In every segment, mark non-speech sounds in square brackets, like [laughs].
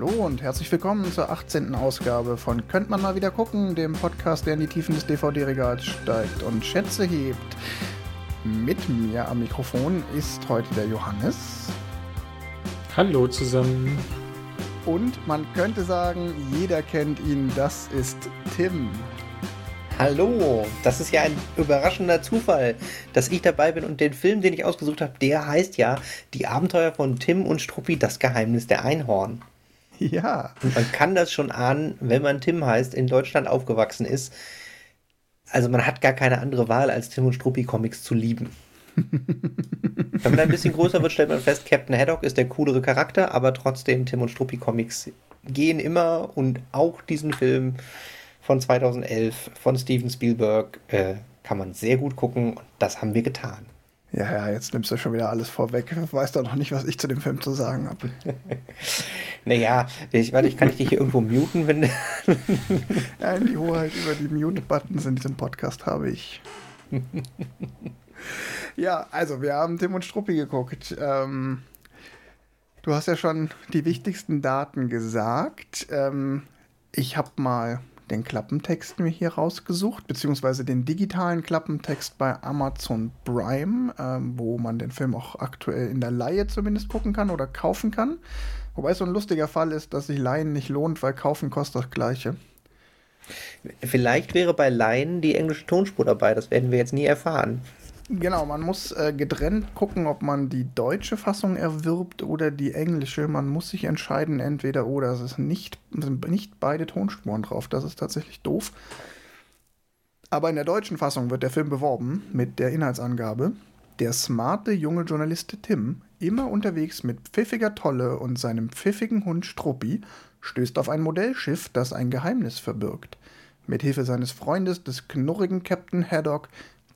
Hallo und herzlich willkommen zur 18. Ausgabe von Könnt man mal wieder gucken, dem Podcast, der in die Tiefen des DVD-Regals steigt und Schätze hebt. Mit mir am Mikrofon ist heute der Johannes. Hallo zusammen. Und man könnte sagen, jeder kennt ihn, das ist Tim. Hallo, das ist ja ein überraschender Zufall, dass ich dabei bin und den Film, den ich ausgesucht habe, der heißt ja Die Abenteuer von Tim und Struppi, das Geheimnis der Einhorn. Ja. Und man kann das schon ahnen, wenn man Tim heißt, in Deutschland aufgewachsen ist. Also man hat gar keine andere Wahl, als Tim und Struppi Comics zu lieben. [laughs] wenn man ein bisschen größer wird, stellt man fest, Captain Haddock ist der coolere Charakter, aber trotzdem Tim und Struppi Comics gehen immer und auch diesen Film von 2011 von Steven Spielberg äh, kann man sehr gut gucken und das haben wir getan. Ja, ja, jetzt nimmst du schon wieder alles vorweg. Ich weiß doch noch nicht, was ich zu dem Film zu sagen habe. [laughs] naja, ich, warte, ich kann ich dich hier irgendwo muten, wenn. Nein, [laughs] die Hoheit über die Mute-Buttons in diesem Podcast habe ich. [laughs] ja, also wir haben Tim und Struppi geguckt. Ähm, du hast ja schon die wichtigsten Daten gesagt. Ähm, ich habe mal den Klappentext mir hier rausgesucht, beziehungsweise den digitalen Klappentext bei Amazon Prime, ähm, wo man den Film auch aktuell in der Laie zumindest gucken kann oder kaufen kann. Wobei es so ein lustiger Fall ist, dass sich Laien nicht lohnt, weil kaufen kostet das Gleiche. Vielleicht wäre bei Laien die englische Tonspur dabei, das werden wir jetzt nie erfahren. Genau, man muss äh, getrennt gucken, ob man die deutsche Fassung erwirbt oder die englische. Man muss sich entscheiden, entweder oder. Es ist nicht, sind nicht beide Tonspuren drauf. Das ist tatsächlich doof. Aber in der deutschen Fassung wird der Film beworben mit der Inhaltsangabe: Der smarte junge Journalist Tim, immer unterwegs mit pfiffiger Tolle und seinem pfiffigen Hund Struppi, stößt auf ein Modellschiff, das ein Geheimnis verbirgt. Mit Hilfe seines Freundes, des knurrigen Captain Haddock,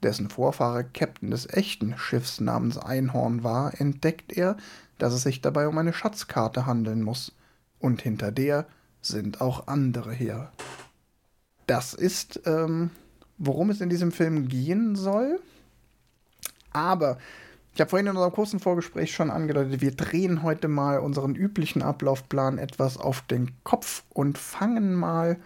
dessen Vorfahre Captain des echten Schiffs namens Einhorn war, entdeckt er, dass es sich dabei um eine Schatzkarte handeln muss. Und hinter der sind auch andere her. Das ist, ähm, worum es in diesem Film gehen soll. Aber ich habe vorhin in unserem kurzen Vorgespräch schon angedeutet, wir drehen heute mal unseren üblichen Ablaufplan etwas auf den Kopf und fangen mal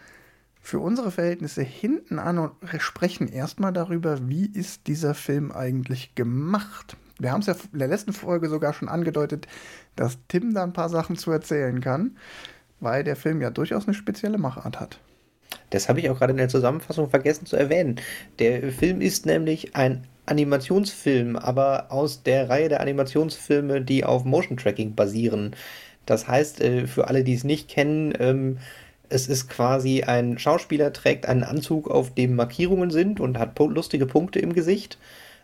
für unsere Verhältnisse hinten an und sprechen erstmal darüber, wie ist dieser Film eigentlich gemacht. Wir haben es ja in der letzten Folge sogar schon angedeutet, dass Tim da ein paar Sachen zu erzählen kann, weil der Film ja durchaus eine spezielle Machart hat. Das habe ich auch gerade in der Zusammenfassung vergessen zu erwähnen. Der Film ist nämlich ein Animationsfilm, aber aus der Reihe der Animationsfilme, die auf Motion Tracking basieren. Das heißt, äh, für alle, die es nicht kennen, ähm, es ist quasi ein Schauspieler trägt einen Anzug, auf dem Markierungen sind und hat lustige Punkte im Gesicht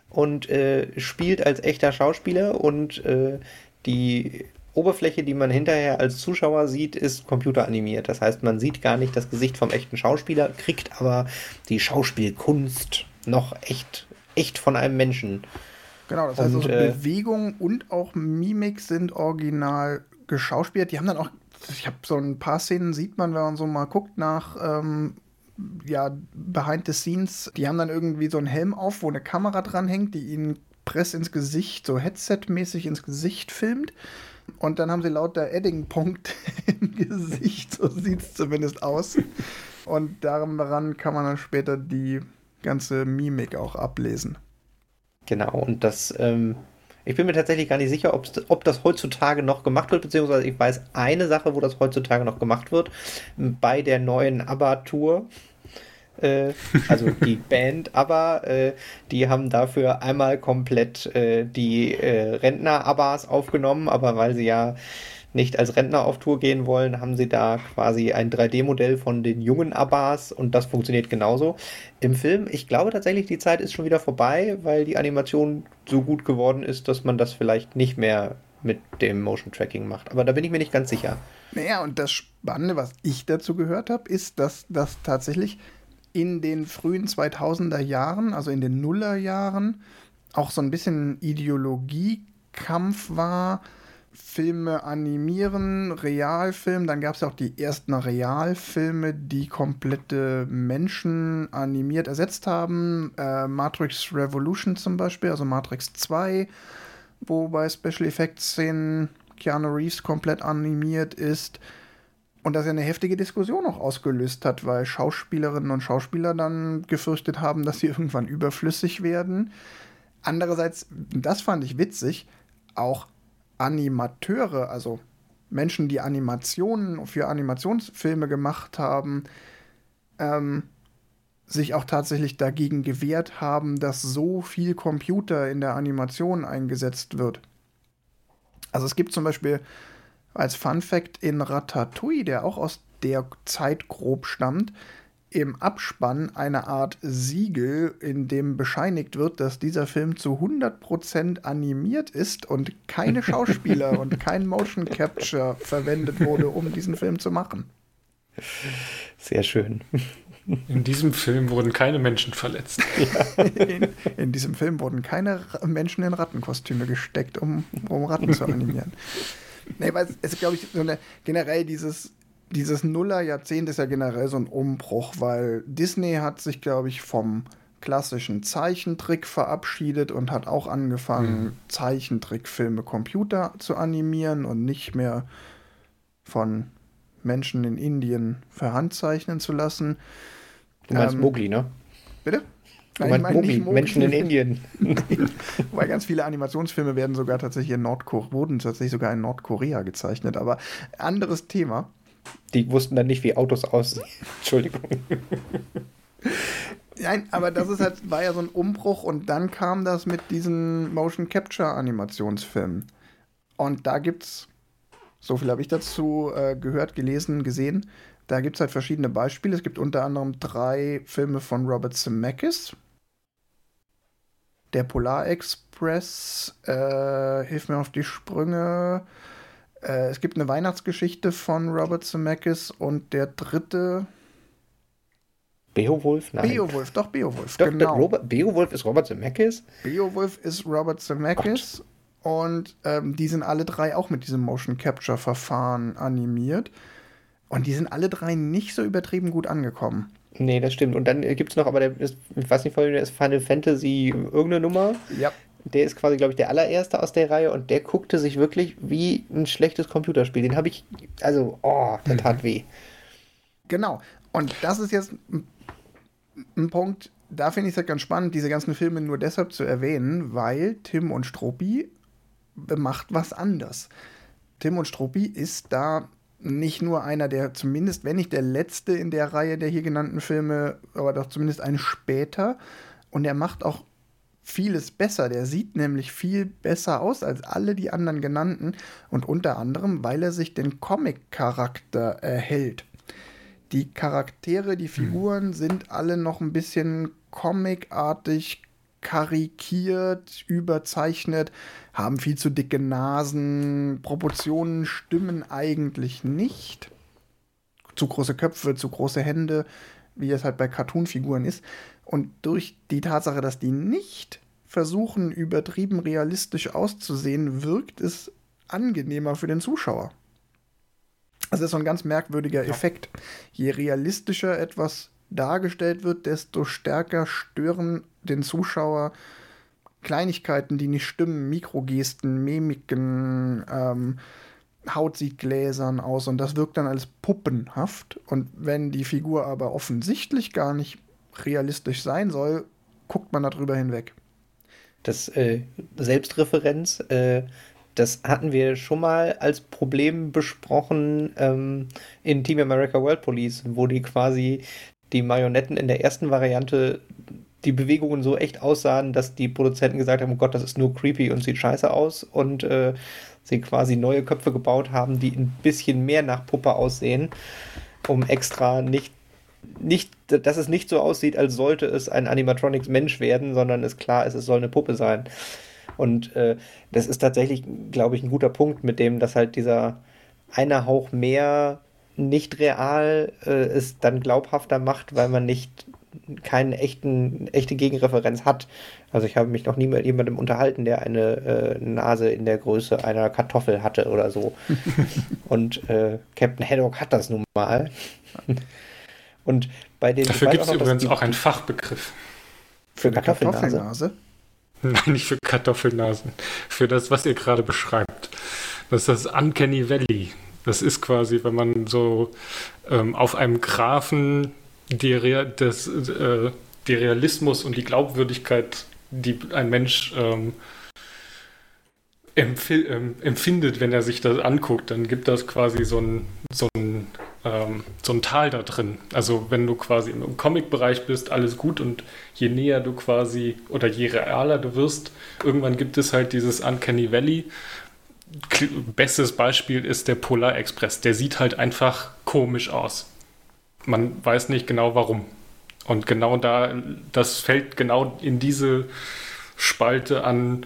und äh, spielt als echter Schauspieler und äh, die Oberfläche, die man hinterher als Zuschauer sieht, ist computeranimiert. Das heißt, man sieht gar nicht das Gesicht vom echten Schauspieler, kriegt aber die Schauspielkunst noch echt, echt von einem Menschen. Genau, das heißt, und, also äh, Bewegung und auch Mimik sind original geschauspielt. Die haben dann auch ich habe so ein paar Szenen, sieht man, wenn man so mal guckt nach ähm, ja, Behind the Scenes, die haben dann irgendwie so einen Helm auf, wo eine Kamera dran hängt, die ihnen Press ins Gesicht, so Headset-mäßig ins Gesicht filmt. Und dann haben sie lauter Edding-Punkt [laughs] im Gesicht, so sieht es zumindest aus. Und daran kann man dann später die ganze Mimik auch ablesen. Genau, und das ähm, ich bin mir tatsächlich gar nicht sicher, ob das heutzutage noch gemacht wird, beziehungsweise ich weiß eine Sache, wo das heutzutage noch gemacht wird. Bei der neuen ABBA-Tour. Äh, also die [laughs] Band ABBA, äh, die haben dafür einmal komplett äh, die äh, Rentner-ABBAs aufgenommen, aber weil sie ja nicht als Rentner auf Tour gehen wollen, haben sie da quasi ein 3D-Modell von den jungen Abbas und das funktioniert genauso. Im Film, ich glaube tatsächlich, die Zeit ist schon wieder vorbei, weil die Animation so gut geworden ist, dass man das vielleicht nicht mehr mit dem Motion Tracking macht. Aber da bin ich mir nicht ganz sicher. Naja, und das Spannende, was ich dazu gehört habe, ist, dass das tatsächlich in den frühen 2000er Jahren, also in den Nullerjahren, auch so ein bisschen Ideologiekampf war Filme animieren, Realfilm. Dann gab es auch die ersten Realfilme, die komplette Menschen animiert ersetzt haben. Äh, Matrix Revolution zum Beispiel, also Matrix 2, wo bei Special Effects Szenen Keanu Reeves komplett animiert ist. und das ja eine heftige Diskussion auch ausgelöst hat, weil Schauspielerinnen und Schauspieler dann gefürchtet haben, dass sie [laughs] irgendwann überflüssig werden. Andererseits, das fand ich witzig, auch Animateure, also Menschen, die Animationen für Animationsfilme gemacht haben, ähm, sich auch tatsächlich dagegen gewehrt haben, dass so viel Computer in der Animation eingesetzt wird. Also es gibt zum Beispiel als Fun Fact in Ratatouille, der auch aus der Zeit grob stammt, im Abspann eine Art Siegel, in dem bescheinigt wird, dass dieser Film zu 100% animiert ist und keine [laughs] Schauspieler und kein Motion Capture verwendet wurde, um diesen Film zu machen. Sehr schön. In diesem Film wurden keine Menschen verletzt. [laughs] Ja. In, in, diesem Film wurden keine Menschen in Rattenkostüme gesteckt, um, um Ratten zu animieren. Nee, weil es ist, glaube ich, so eine, generell dieses, dieses Nuller-Jahrzehnt ist ja generell so ein Umbruch, weil Disney hat sich, glaube ich, vom klassischen Zeichentrick verabschiedet und hat auch angefangen, mhm. Zeichentrickfilme Computer zu animieren und nicht mehr von Menschen in Indien für Hand zeichnen zu lassen. Du meinst ähm, Mowgli, ne? Bitte? Du Nein, meinst Mowgli, Menschen in Indien. [laughs] Weil ganz viele Animationsfilme werden sogar tatsächlich in Nordkorea, wurden tatsächlich sogar in Nordkorea gezeichnet, aber anderes Thema. Die wussten dann nicht, wie Autos aussehen. [laughs] Entschuldigung. Nein, aber das ist halt, war ja so ein Umbruch und dann kam das mit diesen Motion Capture Animationsfilmen. Und da gibt's, so viel habe ich dazu äh, gehört, gelesen, gesehen, da gibt es halt verschiedene Beispiele. Es gibt unter anderem drei Filme von Robert Zemeckis. Der Polar Express, äh, Hilf mir auf die Sprünge. Äh, es gibt eine Weihnachtsgeschichte von Robert Zemeckis und der dritte. Beowulf? Nein. Beowulf, doch Beowulf, doch, genau. Robert, Beowulf ist Robert Zemeckis? Beowulf ist Robert Zemeckis. Gott. Und ähm, die sind alle drei auch mit diesem Motion Capture Verfahren animiert. Und die sind alle drei nicht so übertrieben gut angekommen. Nee, das stimmt. Und dann gibt es noch, aber der ist, ich weiß nicht, der ist Final Fantasy irgendeine Nummer. Ja. Der ist quasi, glaube ich, der allererste aus der Reihe und der guckte sich wirklich wie ein schlechtes Computerspiel. Den habe ich, also, oh, der tat weh. Genau. Und das ist jetzt ein Punkt, da finde ich es halt ganz spannend, diese ganzen Filme nur deshalb zu erwähnen, weil Tim und Struppi macht was anders. Tim und Struppi ist da nicht nur einer der, zumindest wenn nicht der letzte in der Reihe der hier genannten Filme, aber doch zumindest ein später. Und er macht auch vieles besser. Der sieht nämlich viel besser aus als alle die anderen genannten. Und unter anderem, weil er sich den Comic-Charakter erhält. Die Charaktere, die Figuren sind alle noch ein bisschen comicartig karikiert, überzeichnet, haben viel zu dicke Nasen, Proportionen stimmen eigentlich nicht. Zu große Köpfe, zu große Hände, wie es halt bei Cartoon-Figuren ist. Und durch die Tatsache, dass die nicht versuchen, übertrieben realistisch auszusehen, wirkt es angenehmer für den Zuschauer. Also das ist so ein ganz merkwürdiger ja. Effekt. Je realistischer etwas dargestellt wird, desto stärker stören den Zuschauer Kleinigkeiten, die nicht stimmen, Mikrogesten, Mimiken, ähm, Haut sieht gläsern aus und das wirkt dann als puppenhaft. Und wenn die Figur aber offensichtlich gar nicht realistisch sein soll, guckt man darüber hinweg. Das äh, Selbstreferenz, äh, das hatten wir schon mal als Problem besprochen ähm, in Team America World Police, wo die quasi die Marionetten in der ersten Variante die Bewegungen so echt aussahen, dass die Produzenten gesagt haben, oh Gott, das ist nur creepy und sieht scheiße aus und äh, sie quasi neue Köpfe gebaut haben, die ein bisschen mehr nach Puppe aussehen, um extra nicht nicht, dass es nicht so aussieht, als sollte es ein Animatronics Mensch werden, sondern es klar ist, es soll eine Puppe sein. Und äh, das ist tatsächlich, glaube ich, ein guter Punkt, mit dem, dass halt dieser eine Hauch mehr nicht real äh, es dann glaubhafter macht, weil man nicht keine echten, echte Gegenreferenz hat. Also ich habe mich noch nie mit jemandem unterhalten, der eine äh, Nase in der Größe einer Kartoffel hatte oder so. [laughs] Und äh, Captain Haddock hat das nun mal. Und bei den Dafür gibt es übrigens auch einen Fachbegriff. Für, für Kartoffelnase. Kartoffelnase? Nein, nicht für Kartoffelnasen. Für das, was ihr gerade beschreibt. Das ist das Uncanny Valley Das ist quasi, wenn man so ähm, auf einem Graphen die, Re des, äh, die Realismus und die Glaubwürdigkeit, die ein Mensch ähm, ähm, empfindet, wenn er sich das anguckt, dann gibt das quasi so ein, so ein, ähm, so ein Tal da drin. Also wenn du quasi im Comic-Bereich bist, alles gut und je näher du quasi oder je realer du wirst, irgendwann gibt es halt dieses Uncanny Valley. Bestes Beispiel ist der Polar Express. Der sieht halt einfach komisch aus. Man weiß nicht genau warum. Und genau da, das fällt genau in diese Spalte an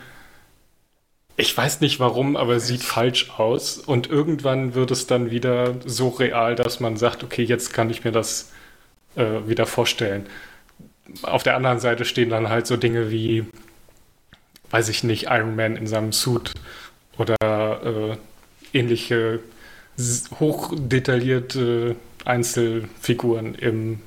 ich weiß nicht warum, aber es sieht falsch aus. Und irgendwann wird es dann wieder so real, dass man sagt, okay, jetzt kann ich mir das äh, wieder vorstellen. Auf der anderen Seite stehen dann halt so Dinge wie, weiß ich nicht, Iron Man in seinem Suit oder äh, ähnliche hochdetaillierte Einzelfiguren im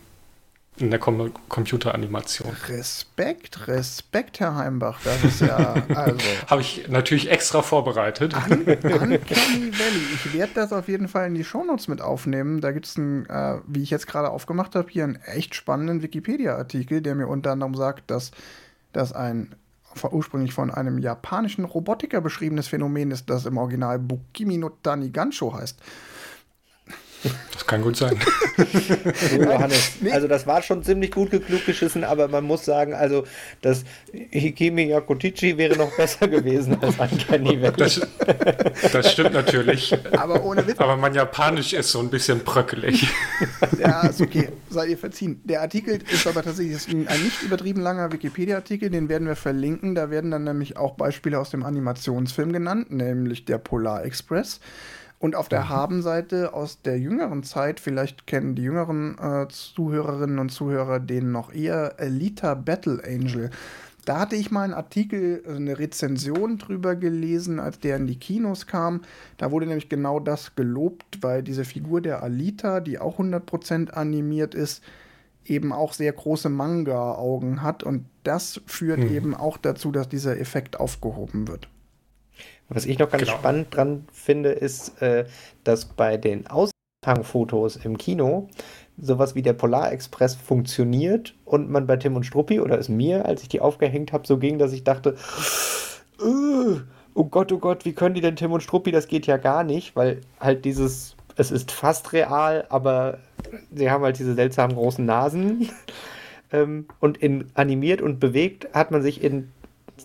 in der Com Computeranimation. Respekt, Respekt, Herr Heimbach. Das ist ja, [laughs] also. Habe ich natürlich extra vorbereitet. Un Uncanny Valley. Ich werde das auf jeden Fall in die Shownotes mit aufnehmen. Da gibt es einen, äh, wie ich jetzt gerade aufgemacht habe, hier einen echt spannenden Wikipedia-Artikel, der mir unter anderem sagt, dass das ein ursprünglich von einem japanischen Robotiker beschriebenes Phänomen ist, das im Original Bukimi no Tani Gansho heißt. Das kann gut sein. [laughs] so, Johannes, also das war schon ziemlich gut geklug geschissen, aber man muss sagen, also das Hikimi Yakotichi wäre noch besser gewesen als Uncanny [laughs] Valley. Das, das stimmt natürlich. Aber ohne Witz. Aber mein Japanisch ist so ein bisschen bröckelig. Ja, ist okay. Seid ihr verziehen. Der Artikel ist aber tatsächlich ein nicht übertrieben langer Wikipedia-Artikel, den werden wir verlinken. Da werden dann nämlich auch Beispiele aus dem Animationsfilm genannt, nämlich der Polar Express. Und auf der mhm. Habenseite aus der jüngeren Zeit, vielleicht kennen die jüngeren äh, Zuhörerinnen und Zuhörer den noch eher, Elita Battle Angel. Da hatte ich mal einen Artikel, also eine Rezension drüber gelesen, als der in die Kinos kam. Da wurde nämlich genau das gelobt, weil diese Figur der Alita, die auch 100% animiert ist, eben auch sehr große Manga-Augen hat. Und das führt hm. eben auch dazu, dass dieser Effekt aufgehoben wird. Was ich noch ganz genau. spannend dran finde, ist, äh, dass bei den Aushangfotos im Kino sowas wie der Polarexpress funktioniert und man bei Tim und Struppi oder es mir, als ich die aufgehängt habe, so ging, dass ich dachte, oh Gott, oh Gott, wie können die denn Tim und Struppi? Das geht ja gar nicht, weil halt dieses, es ist fast real, aber sie haben halt diese seltsamen großen Nasen. [laughs] Ähm, und in animiert und bewegt hat man sich in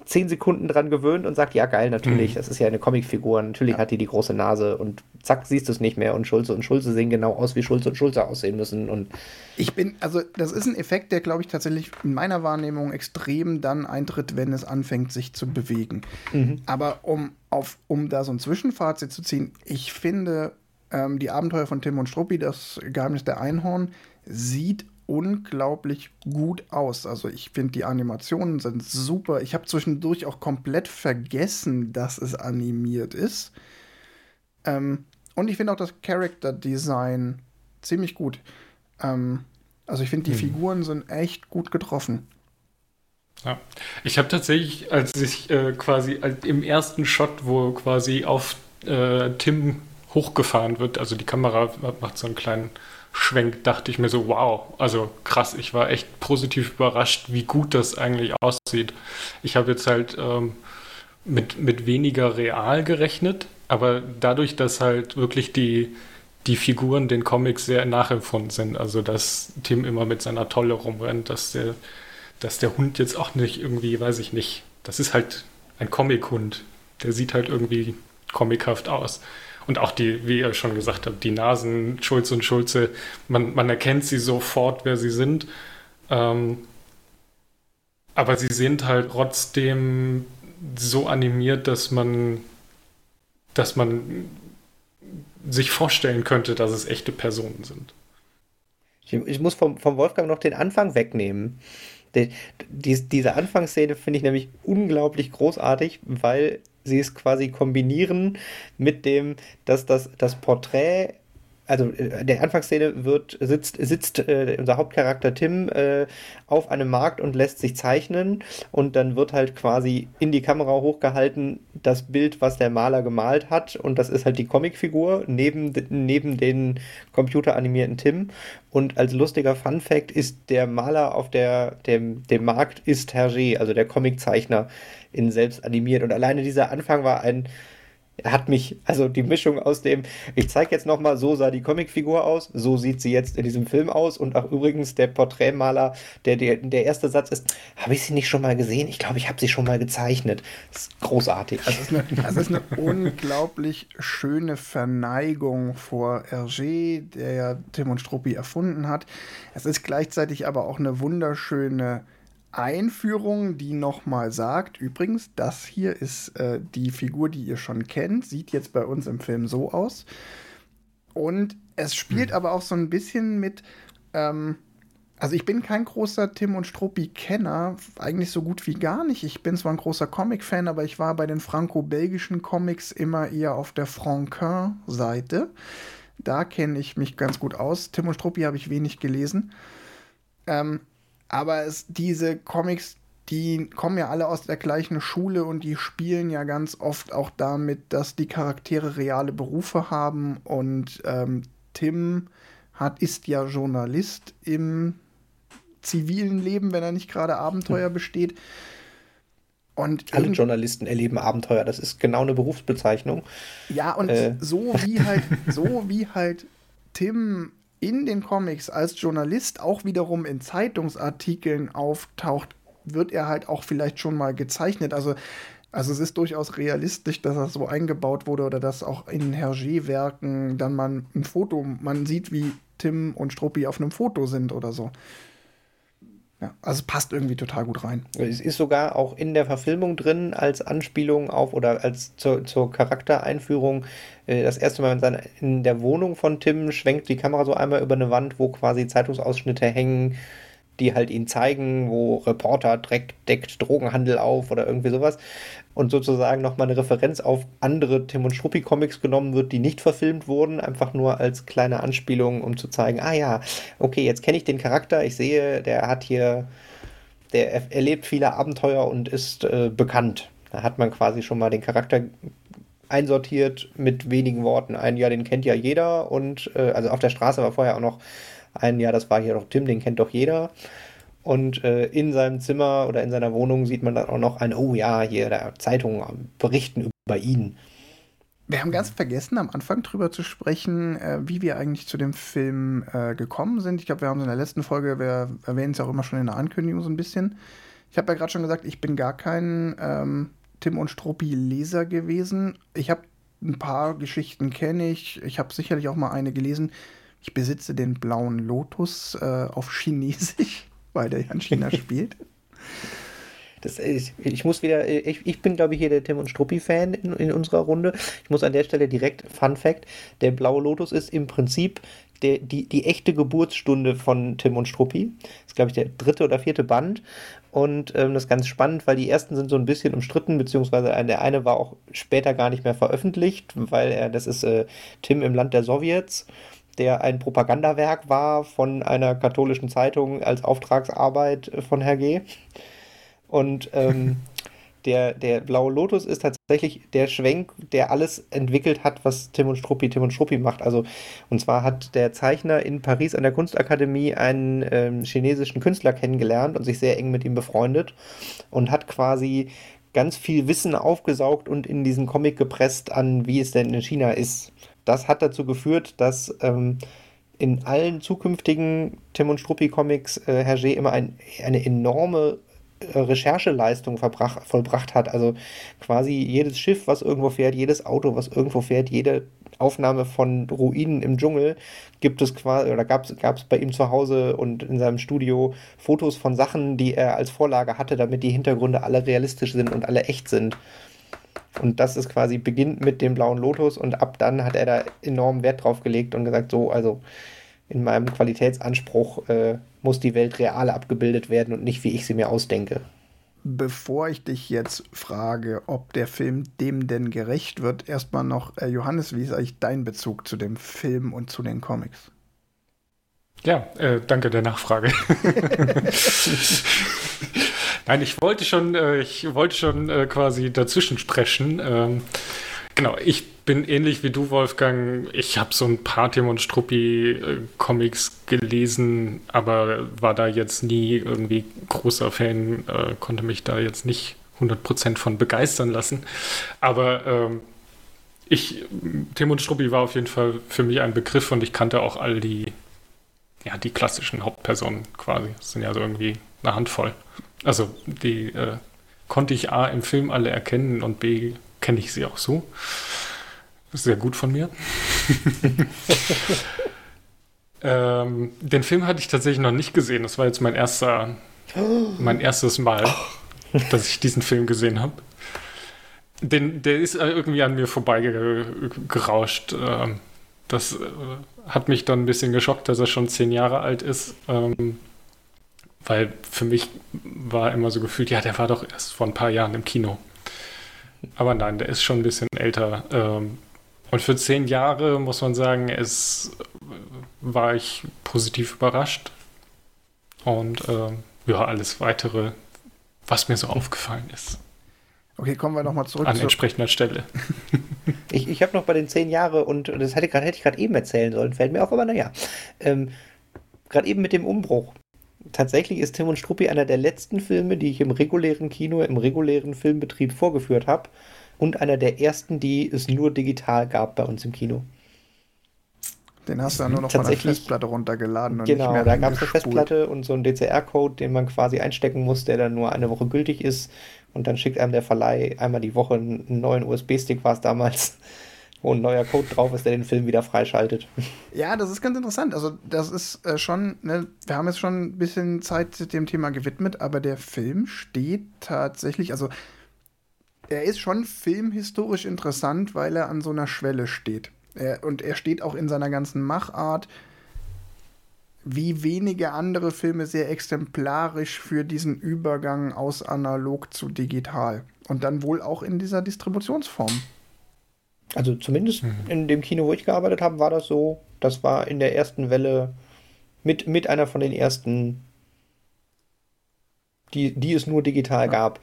zehn Sekunden dran gewöhnt und sagt, ja geil, natürlich, mhm. das ist ja eine Comicfigur, natürlich ja. hat die die große Nase und zack, siehst du es nicht mehr und Schulze und Schulze sehen genau aus, wie Schulze und Schulze aussehen müssen und ich bin, also das ist ein Effekt, der glaube ich tatsächlich in meiner Wahrnehmung extrem dann eintritt, wenn es anfängt, sich zu bewegen. Mhm. Aber um, auf, um da so ein Zwischenfazit zu ziehen, ich finde, ähm, die Abenteuer von Tim und Struppi, das Geheimnis der Einhorn, sieht unglaublich gut aus. Also ich finde, die Animationen sind super. Ich habe zwischendurch auch komplett vergessen, dass es animiert ist. Ähm, und ich finde auch das Character Design ziemlich gut. Ähm, also ich finde, die hm. Figuren sind echt gut getroffen. Ja, ich habe tatsächlich, als ich äh, quasi als im ersten Shot, wo quasi auf äh, Tim hochgefahren wird, also die Kamera macht so einen kleinen Schwenk dachte ich mir so, wow, also krass, ich war echt positiv überrascht, wie gut das eigentlich aussieht. Ich habe jetzt halt ähm, mit, mit weniger real gerechnet, aber dadurch, dass halt wirklich die, die Figuren den Comics sehr nachempfunden sind, also dass Tim immer mit seiner Tolle rumrennt, dass der, dass der Hund jetzt auch nicht irgendwie, weiß ich nicht, das ist halt ein Comic-Hund, der sieht halt irgendwie comichaft aus. Und auch die, wie ihr schon gesagt habt, die Nasen, Schulze und Schulze, man, man erkennt sie sofort, wer sie sind. Ähm, aber sie sind halt trotzdem so animiert, dass man, dass man sich vorstellen könnte, dass es echte Personen sind. Ich, ich muss vom, vom Wolfgang noch den Anfang wegnehmen. Die, die, diese Anfangsszene finde ich nämlich unglaublich großartig, weil sie es quasi kombinieren mit dem, dass das, das Porträt also äh, der Anfangsszene wird, sitzt, sitzt äh, unser Hauptcharakter Tim äh, auf einem Markt und lässt sich zeichnen. Und dann wird halt quasi in die Kamera hochgehalten das Bild, was der Maler gemalt hat. Und das ist halt die Comicfigur neben, neben den computeranimierten Tim. Und als lustiger Fun Fact ist der Maler auf der, dem, dem Markt ist Hergé, also der Comiczeichner in selbst animiert. Und alleine dieser Anfang war ein hat mich, also die Mischung aus dem, ich zeige jetzt nochmal, so sah die Comicfigur aus, so sieht sie jetzt in diesem Film aus und auch übrigens der Porträtmaler, der, der, der erste Satz ist, habe ich sie nicht schon mal gesehen? Ich glaube, ich habe sie schon mal gezeichnet. Das ist großartig. Das ist eine, das ist eine unglaublich schöne Verneigung vor Hergé, der ja Tim und Struppi erfunden hat. Es ist gleichzeitig aber auch eine wunderschöne Einführung, die nochmal sagt, übrigens, das hier ist äh, die Figur, die ihr schon kennt, sieht jetzt bei uns im Film so aus. Und es spielt mhm. aber auch so ein bisschen mit, ähm, also ich bin kein großer Tim und Struppi-Kenner, eigentlich so gut wie gar nicht. Ich bin zwar ein großer Comic-Fan, aber ich war bei den franco-belgischen Comics immer eher auf der Franquin-Seite. Da kenne ich mich ganz gut aus. Tim und Struppi habe ich wenig gelesen. Ähm, aber es, diese Comics, die kommen ja alle aus der gleichen Schule und die spielen ja ganz oft auch damit, dass die Charaktere reale Berufe haben und ähm, Tim hat, ist ja Journalist im zivilen Leben, wenn er nicht gerade Abenteuer besteht. Und Alle Journalisten erleben Abenteuer, das ist genau eine Berufsbezeichnung. Ja, und äh. so wie halt, so wie halt Tim in den Comics als Journalist auch wiederum in Zeitungsartikeln auftaucht, wird er halt auch vielleicht schon mal gezeichnet. Also, also es ist durchaus realistisch, dass das so eingebaut wurde oder dass auch in Hergé-Werken dann man ein Foto, man sieht, wie Tim und Struppi auf einem Foto sind oder so. Ja, also passt irgendwie total gut rein. Es ist sogar auch in der Verfilmung drin als Anspielung auf oder als zur, zur Charaktereinführung. Äh, das erste Mal in, in der Wohnung von Tim schwenkt die Kamera so einmal über eine Wand, wo quasi Zeitungsausschnitte hängen die halt ihn zeigen, wo Reporter deckt, deckt Drogenhandel auf oder irgendwie sowas. Und sozusagen nochmal eine Referenz auf andere Tim und Struppi Comics genommen wird, die nicht verfilmt wurden, einfach nur als kleine Anspielung, um zu zeigen, ah ja, okay, jetzt kenne ich den Charakter, ich sehe, der hat hier, der erlebt viele Abenteuer und ist äh, bekannt. Da hat man quasi schon mal den Charakter einsortiert mit wenigen Worten. Ein, ja, den kennt ja jeder und äh, also auf der Straße war vorher auch noch ein, ja, das war hier doch Tim, den kennt doch jeder. Und äh, in seinem Zimmer oder in seiner Wohnung sieht man dann auch noch ein, oh ja, hier der Zeitung berichten über ihn. Wir haben ganz vergessen, am Anfang drüber zu sprechen, äh, wie wir eigentlich zu dem Film äh, gekommen sind. Ich glaube, wir haben es in der letzten Folge, wir erwähnen es auch immer schon in der Ankündigung so ein bisschen. Ich habe ja gerade schon gesagt, ich bin gar kein ähm, Tim und Struppi-Leser gewesen. Ich habe ein paar Geschichten kenne ich. Ich habe sicherlich auch mal eine gelesen. Ich besitze den blauen Lotus äh, auf Chinesisch, [laughs] weil der ja in China [laughs] spielt. Das, ich, ich muss wieder, ich, ich bin glaube ich hier der Tim und Struppi-Fan in, in unserer Runde. Ich muss an der Stelle direkt, Fun Fact, der blaue Lotus ist im Prinzip der, die, die echte Geburtsstunde von Tim und Struppi. Das ist glaube ich der dritte oder vierte Band. Und ähm, das ist ganz spannend, weil die ersten sind so ein bisschen umstritten, beziehungsweise der eine war auch später gar nicht mehr veröffentlicht, weil er, das ist äh, Tim im Land der Sowjets der ein Propagandawerk war von einer katholischen Zeitung als Auftragsarbeit von Herr G. Und ähm, [laughs] der, der Blaue Lotus ist tatsächlich der Schwenk, der alles entwickelt hat, was Tim und Struppi Tim und Struppi macht. Also, und zwar hat der Zeichner in Paris an der Kunstakademie einen ähm, chinesischen Künstler kennengelernt und sich sehr eng mit ihm befreundet und hat quasi ganz viel Wissen aufgesaugt und in diesen Comic gepresst an, wie es denn in China ist. Das hat dazu geführt, dass ähm, in allen zukünftigen Tim und Struppi Comics äh, Hergé immer ein, eine enorme äh, Rechercheleistung vollbracht hat. Also quasi jedes Schiff, was irgendwo fährt, jedes Auto, was irgendwo fährt, jede Aufnahme von Ruinen im Dschungel gibt es quasi oder gab es bei ihm zu Hause und in seinem Studio Fotos von Sachen, die er als Vorlage hatte, damit die Hintergründe alle realistisch sind und alle echt sind. Und das ist quasi beginnt mit dem blauen Lotus und ab dann hat er da enormen Wert drauf gelegt und gesagt, so, also in meinem Qualitätsanspruch äh, muss die Welt real abgebildet werden und nicht, wie ich sie mir ausdenke. bevor ich dich jetzt frage, ob der Film dem denn gerecht wird, erstmal noch, äh, Johannes, wie ist eigentlich dein Bezug zu dem Film und zu den Comics? Ja, äh, danke der Nachfrage. [laughs] [laughs] Nein, ich wollte schon, äh, ich wollte schon äh, quasi dazwischen sprechen. Ähm, genau, ich bin ähnlich wie du, Wolfgang. Ich habe so ein paar Tim und Struppi-Comics gelesen, aber war da jetzt nie irgendwie großer Fan, äh, konnte mich da jetzt nicht 100% von begeistern lassen. Aber ähm, ich, Tim und Struppi war auf jeden Fall für mich ein Begriff und ich kannte auch all die, ja, die klassischen Hauptpersonen quasi. Das sind ja so irgendwie eine Handvoll. Also die äh, konnte ich A im Film alle erkennen und B kenne ich sie auch so. Sehr gut von mir. [laughs] ähm, den Film hatte ich tatsächlich noch nicht gesehen. Das war jetzt mein erster, mein erstes Mal, dass ich diesen Film gesehen habe. Den, der ist irgendwie an mir vorbeigerauscht. Ähm, das äh, hat mich dann ein bisschen geschockt, dass er schon zehn Jahre alt ist. Ähm, weil für mich war immer so gefühlt, ja, der war doch erst vor ein paar Jahren im Kino. Aber nein, der ist schon ein bisschen älter. Ähm, und für zehn Jahre muss man sagen, es war ich positiv überrascht. Und äh, ja, alles weitere, was mir so aufgefallen ist. Okay, kommen wir nochmal zurück. An entsprechender Stelle. [laughs] ich ich habe noch bei den zehn Jahre und das hätte, grad, hätte ich gerade eben erzählen sollen, fällt mir auf, aber naja. Ähm, gerade eben mit dem Umbruch. Tatsächlich ist Tim und Struppi einer der letzten Filme, die ich im regulären Kino, im regulären Filmbetrieb vorgeführt habe und einer der ersten, die es nur digital gab bei uns im Kino. Den hast du ja nur noch von der Festplatte runtergeladen. genau, da gab es eine Festplatte und so einen DCR-Code, den man quasi einstecken muss, der dann nur eine Woche gültig ist. Und dann schickt einem der Verleih einmal die Woche einen neuen USB-Stick, war es damals, wo ein neuer Code drauf ist, der den Film wieder freischaltet. Ja, das ist ganz interessant. Also, das ist äh, schon, ne, wir haben jetzt schon ein bisschen Zeit dem Thema gewidmet, aber der Film steht tatsächlich, also er ist schon filmhistorisch interessant, weil er an so einer Schwelle steht. Er, und er steht auch in seiner ganzen Machart wie wenige andere Filme sehr exemplarisch für diesen Übergang aus analog zu digital. Und dann wohl auch in dieser Distributionsform. Also zumindest mhm. in dem Kino, wo ich gearbeitet habe, war das so. Das war in der ersten Welle mit, mit einer von den ersten, die, die es nur digital ja. gab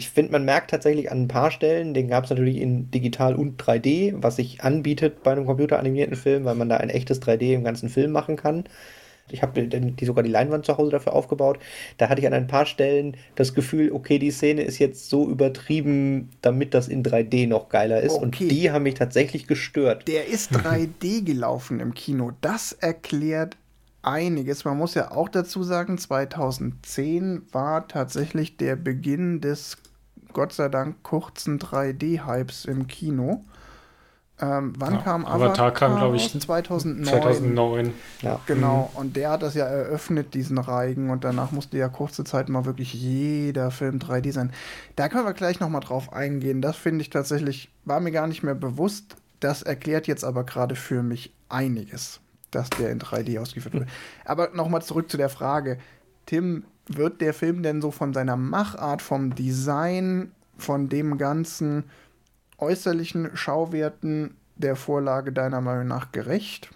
ich finde, man merkt tatsächlich an ein paar Stellen, den gab es natürlich in digital und 3D, was sich anbietet bei einem computeranimierten Film, weil man da ein echtes 3D im ganzen Film machen kann. Ich habe die, sogar die Leinwand zu Hause dafür aufgebaut. Da hatte ich an ein paar Stellen das Gefühl, okay, die Szene ist jetzt so übertrieben, damit das in 3D noch geiler ist. Okay. Und die haben mich tatsächlich gestört. Der ist 3D [laughs] gelaufen im Kino. Das erklärt einiges. Man muss ja auch dazu sagen, 2010 war tatsächlich der Beginn des Gott sei Dank kurzen 3D-Hypes im Kino. Ähm, wann ja, kam Avatar? Avatar kam, glaube ich, 2009. 2009. Ja. Genau, mhm. und der hat das ja eröffnet, diesen Reigen, und danach musste ja kurze Zeit mal wirklich jeder Film 3D sein. Da können wir gleich nochmal drauf eingehen. Das finde ich tatsächlich, war mir gar nicht mehr bewusst. Das erklärt jetzt aber gerade für mich einiges dass der in 3D ausgeführt wird. Aber nochmal zurück zu der Frage. Tim, wird der Film denn so von seiner Machart, vom Design, von dem ganzen äußerlichen Schauwerten der Vorlage deiner Meinung nach gerecht?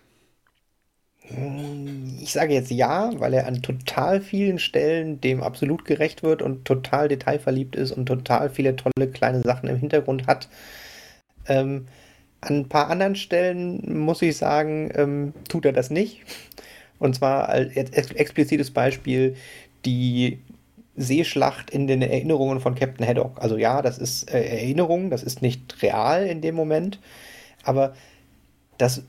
Ich sage jetzt ja, weil er an total vielen Stellen dem absolut gerecht wird und total detailverliebt ist und total viele tolle kleine Sachen im Hintergrund hat. Ähm, an ein paar anderen Stellen muss ich sagen, ähm, tut er das nicht. Und zwar als explizites Beispiel die Seeschlacht in den Erinnerungen von Captain Haddock. Also ja, das ist äh, Erinnerung, das ist nicht real in dem Moment, aber das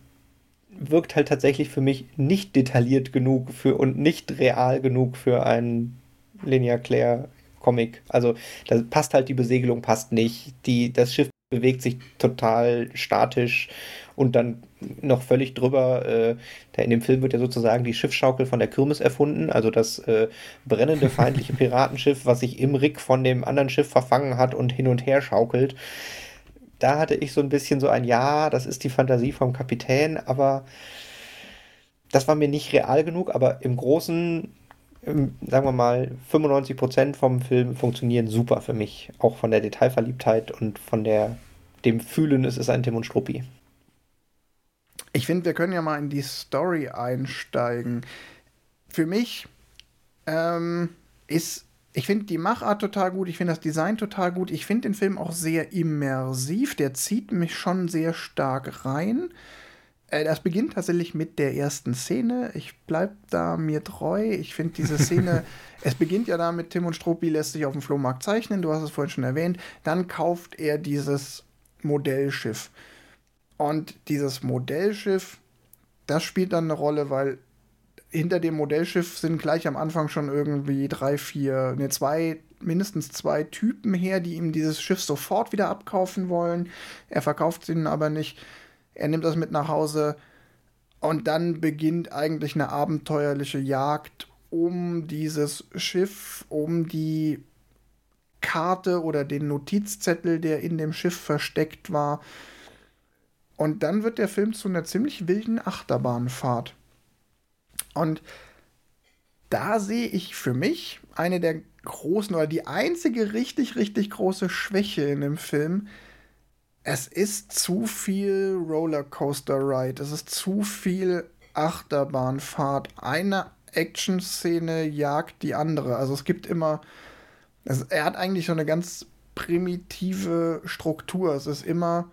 wirkt halt tatsächlich für mich nicht detailliert genug für und nicht real genug für einen Linear Claire Comic. Also da passt halt die Besegelung passt nicht, die das Schiff bewegt sich total statisch und dann noch völlig drüber. Äh, in dem Film wird ja sozusagen die Schiffsschaukel von der Kirmes erfunden, also das äh, brennende feindliche [laughs] Piratenschiff, was sich im Rick von dem anderen Schiff verfangen hat und hin und her schaukelt. Da hatte ich so ein bisschen so ein Ja, das ist die Fantasie vom Kapitän, aber das war mir nicht real genug, aber im Großen ähm, sagen wir mal, 95% vom Film funktionieren super für mich. Auch von der Detailverliebtheit und von der, dem Fühlen, es ist ein Tim und Struppi. Ich finde, wir können ja mal in die Story einsteigen. Für mich ähm, ist, ich finde die Machart total gut, ich finde das Design total gut, ich finde den Film auch sehr immersiv, der zieht mich schon sehr stark rein. Äh, das beginnt tatsächlich mit der ersten Szene. Ich bleibe da mir treu. Ich finde diese Szene, [laughs] es beginnt ja damit, Tim und Struppi lässt sich auf dem Flohmarkt zeichnen, du hast es vorhin schon erwähnt. Dann kauft er dieses Modellschiff. Und dieses Modellschiff, das spielt dann eine Rolle, weil hinter dem Modellschiff sind gleich am Anfang schon irgendwie drei, vier, ne, zwei, mindestens zwei Typen her, die ihm dieses Schiff sofort wieder abkaufen wollen. Er verkauft es ihnen aber nicht. Er nimmt das mit nach Hause und dann beginnt eigentlich eine abenteuerliche Jagd um dieses Schiff, um die Karte oder den Notizzettel, der in dem Schiff versteckt war. Und dann wird der Film zu einer ziemlich wilden Achterbahnfahrt. Und da sehe ich für mich eine der großen oder die einzige richtig, richtig große Schwäche in dem Film. Es ist zu viel Rollercoaster Ride. Es ist zu viel Achterbahnfahrt. Eine Action-Szene jagt die andere. Also es gibt immer. Es, er hat eigentlich so eine ganz primitive Struktur. Es ist immer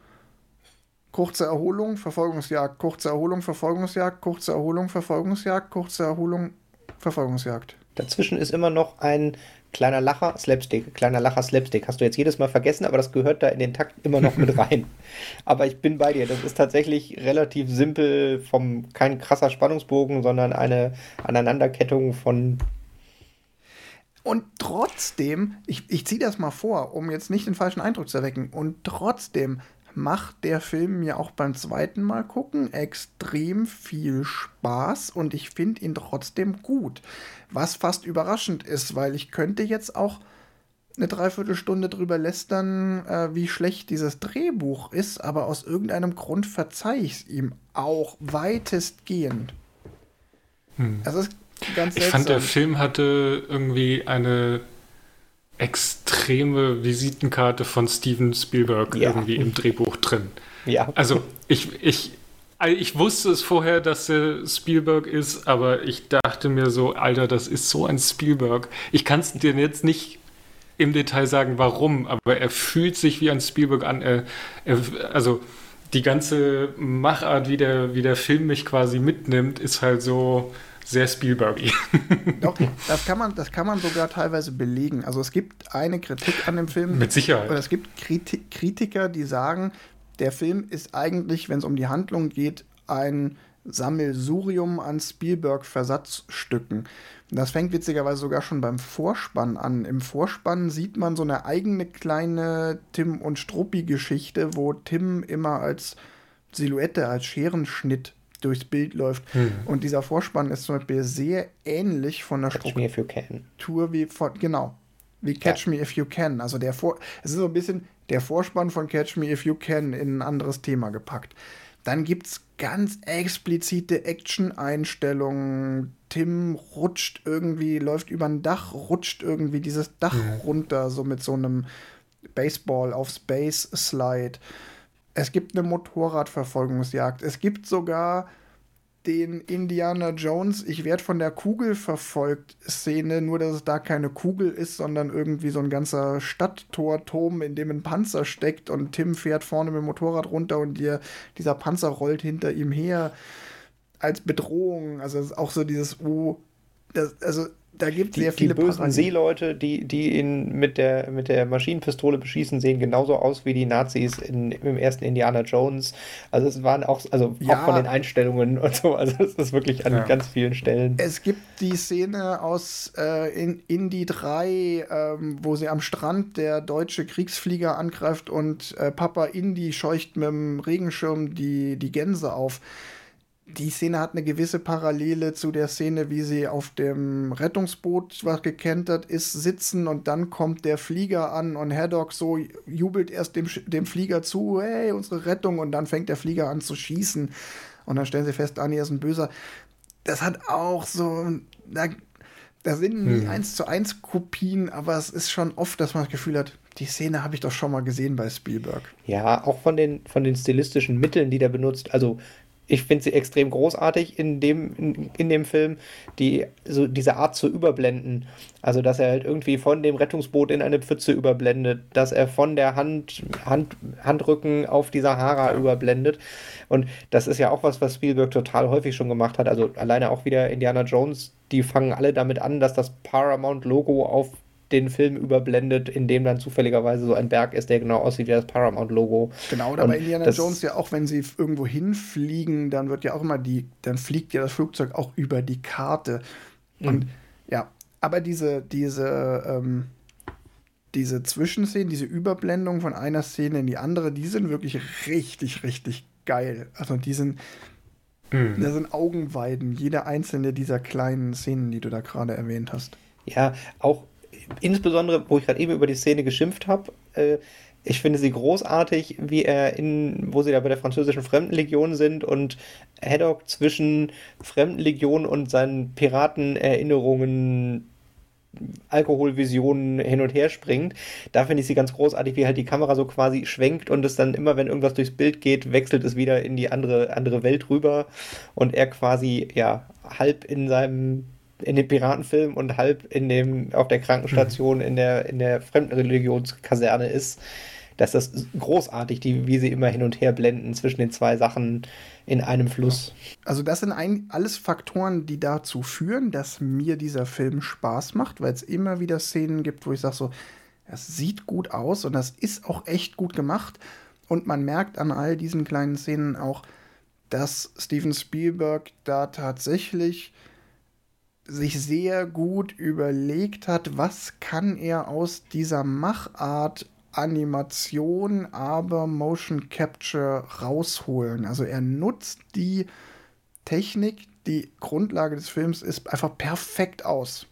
kurze Erholung, Verfolgungsjagd, kurze Erholung, Verfolgungsjagd, kurze Erholung, Verfolgungsjagd, kurze Erholung, Verfolgungsjagd. Dazwischen ist immer noch ein kleiner Lacher, Slapstick, kleiner Lacher, Slapstick. Hast du jetzt jedes Mal vergessen, aber das gehört da in den Takt immer noch mit rein. [laughs] aber ich bin bei dir. Das ist tatsächlich relativ simpel, vom kein krasser Spannungsbogen, sondern eine Aneinanderkettung von und trotzdem, ich, ich ziehe das mal vor, um jetzt nicht den falschen Eindruck zu erwecken, und trotzdem macht der Film mir auch beim zweiten Mal gucken extrem viel Spaß und ich finde ihn trotzdem gut. Was fast überraschend ist, weil ich könnte jetzt auch eine Dreiviertelstunde drüber lästern, äh, wie schlecht dieses Drehbuch ist, aber aus irgendeinem Grund verzeihe ich es ihm auch weitestgehend. Hm. Ist ganz. Ich fand, der Film hatte irgendwie eine extreme Visitenkarte von Steven Spielberg ja. irgendwie im Drehbuch drin. Ja. Also ich, ich, ich wusste es vorher, dass er Spielberg ist, aber ich dachte mir so, Alter, das ist so ein Spielberg. Ich kann es dir jetzt nicht im Detail sagen, warum, aber er fühlt sich wie ein Spielberg an. Er, er, also die ganze Machart, wie der, wie der Film mich quasi mitnimmt, ist halt so sehr Spielbergy. [laughs] Doch, das kann, man, das kann man sogar teilweise belegen. Also es gibt eine Kritik an dem Film. Mit Sicherheit. Oder es gibt Kritik, Kritiker, die sagen, der Film ist eigentlich, wenn es um die Handlung geht, ein Sammelsurium an Spielberg-Versatzstücken. Das fängt witzigerweise sogar schon beim Vorspann an. Im Vorspann sieht man so eine eigene kleine Tim und Struppi-Geschichte, wo Tim immer als Silhouette, als Scherenschnitt durchs Bild läuft. Hm. Und dieser Vorspann ist zum Beispiel sehr ähnlich von der Catch Struktur wie von, genau, wie Catch ja. Me If You Can. Also der Vor es ist so ein bisschen der Vorspann von Catch Me If You Can in ein anderes Thema gepackt. Dann gibt es ganz explizite Action-Einstellungen. Tim rutscht irgendwie, läuft über ein Dach, rutscht irgendwie dieses Dach mhm. runter, so mit so einem Baseball auf Space Slide. Es gibt eine Motorradverfolgungsjagd. Es gibt sogar den Indiana Jones, ich werde von der Kugel verfolgt Szene, nur dass es da keine Kugel ist, sondern irgendwie so ein ganzer Stadttorturm, in dem ein Panzer steckt und Tim fährt vorne mit dem Motorrad runter und dir, dieser Panzer rollt hinter ihm her als Bedrohung. Also auch so dieses, oh, das, also da gibt es sehr viele Die bösen Parallelen. Seeleute, die, die ihn mit der, mit der Maschinenpistole beschießen, sehen genauso aus wie die Nazis in, im ersten Indiana Jones. Also es waren auch, also ja. auch von den Einstellungen und so. Also es ist wirklich an ja. ganz vielen Stellen. Es gibt die Szene aus äh, in Indy 3, ähm, wo sie am Strand der deutsche Kriegsflieger angreift und äh, Papa Indy scheucht mit dem Regenschirm die, die Gänse auf die Szene hat eine gewisse Parallele zu der Szene, wie sie auf dem Rettungsboot, was gekentert ist, sitzen und dann kommt der Flieger an und Haddock so jubelt erst dem, dem Flieger zu, hey, unsere Rettung und dann fängt der Flieger an zu schießen und dann stellen sie fest, Anni ist ein Böser. Das hat auch so, da, Da sind nie hm. eins zu eins Kopien, aber es ist schon oft, dass man das Gefühl hat, die Szene habe ich doch schon mal gesehen bei Spielberg. Ja, auch von den, von den stilistischen Mitteln, die der benutzt. Also ich finde sie extrem großartig in dem, in, in, dem Film, die, so diese Art zu überblenden. Also, dass er halt irgendwie von dem Rettungsboot in eine Pfütze überblendet, dass er von der Hand, Hand Handrücken auf die Sahara überblendet. Und das ist ja auch was, was Spielberg total häufig schon gemacht hat. Also alleine auch wieder Indiana Jones, die fangen alle damit an, dass das Paramount-Logo auf den Film überblendet, in dem dann zufälligerweise so ein Berg ist, der genau aussieht wie das Paramount-Logo. Genau, oder bei Indiana Jones ja auch, wenn sie irgendwo hinfliegen, dann wird ja auch immer die, dann fliegt ja das Flugzeug auch über die Karte. Mhm. Und ja, aber diese, diese, ähm, diese Zwischenszenen, diese Überblendung von einer Szene in die andere, die sind wirklich richtig, richtig geil. Also die sind, mhm. da sind Augenweiden, jede einzelne dieser kleinen Szenen, die du da gerade erwähnt hast. Ja, auch insbesondere, wo ich gerade eben über die Szene geschimpft habe, äh, ich finde sie großartig, wie er in, wo sie da bei der französischen Fremdenlegion sind und Haddock zwischen Fremdenlegion und seinen Piratenerinnerungen Alkoholvisionen hin und her springt. Da finde ich sie ganz großartig, wie halt die Kamera so quasi schwenkt und es dann immer, wenn irgendwas durchs Bild geht, wechselt es wieder in die andere, andere Welt rüber und er quasi, ja, halb in seinem in dem Piratenfilm und halb in dem, auf der Krankenstation mhm. in der, in der Fremdenreligionskaserne ist. Das ist großartig, die, wie sie immer hin und her blenden zwischen den zwei Sachen in einem Fluss. Also, das sind ein, alles Faktoren, die dazu führen, dass mir dieser Film Spaß macht, weil es immer wieder Szenen gibt, wo ich sage so, das sieht gut aus und das ist auch echt gut gemacht. Und man merkt an all diesen kleinen Szenen auch, dass Steven Spielberg da tatsächlich sich sehr gut überlegt hat, was kann er aus dieser Machart Animation, aber Motion Capture rausholen. Also er nutzt die Technik, die Grundlage des Films ist, einfach perfekt aus.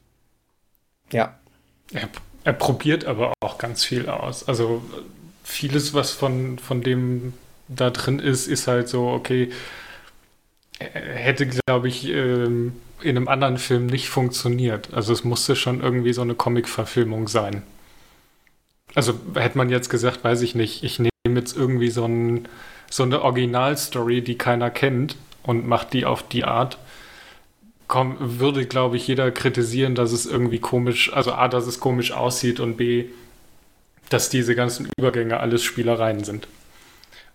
Ja. Er, er probiert aber auch ganz viel aus. Also vieles, was von, von dem da drin ist, ist halt so, okay, hätte, glaube ich, ähm, in einem anderen Film nicht funktioniert. Also es musste schon irgendwie so eine Comic-Verfilmung sein. Also hätte man jetzt gesagt, weiß ich nicht, ich nehme jetzt irgendwie so, ein, so eine Originalstory, die keiner kennt und mache die auf die Art, komm, würde, glaube ich, jeder kritisieren, dass es irgendwie komisch, also A, dass es komisch aussieht und B, dass diese ganzen Übergänge alles Spielereien sind.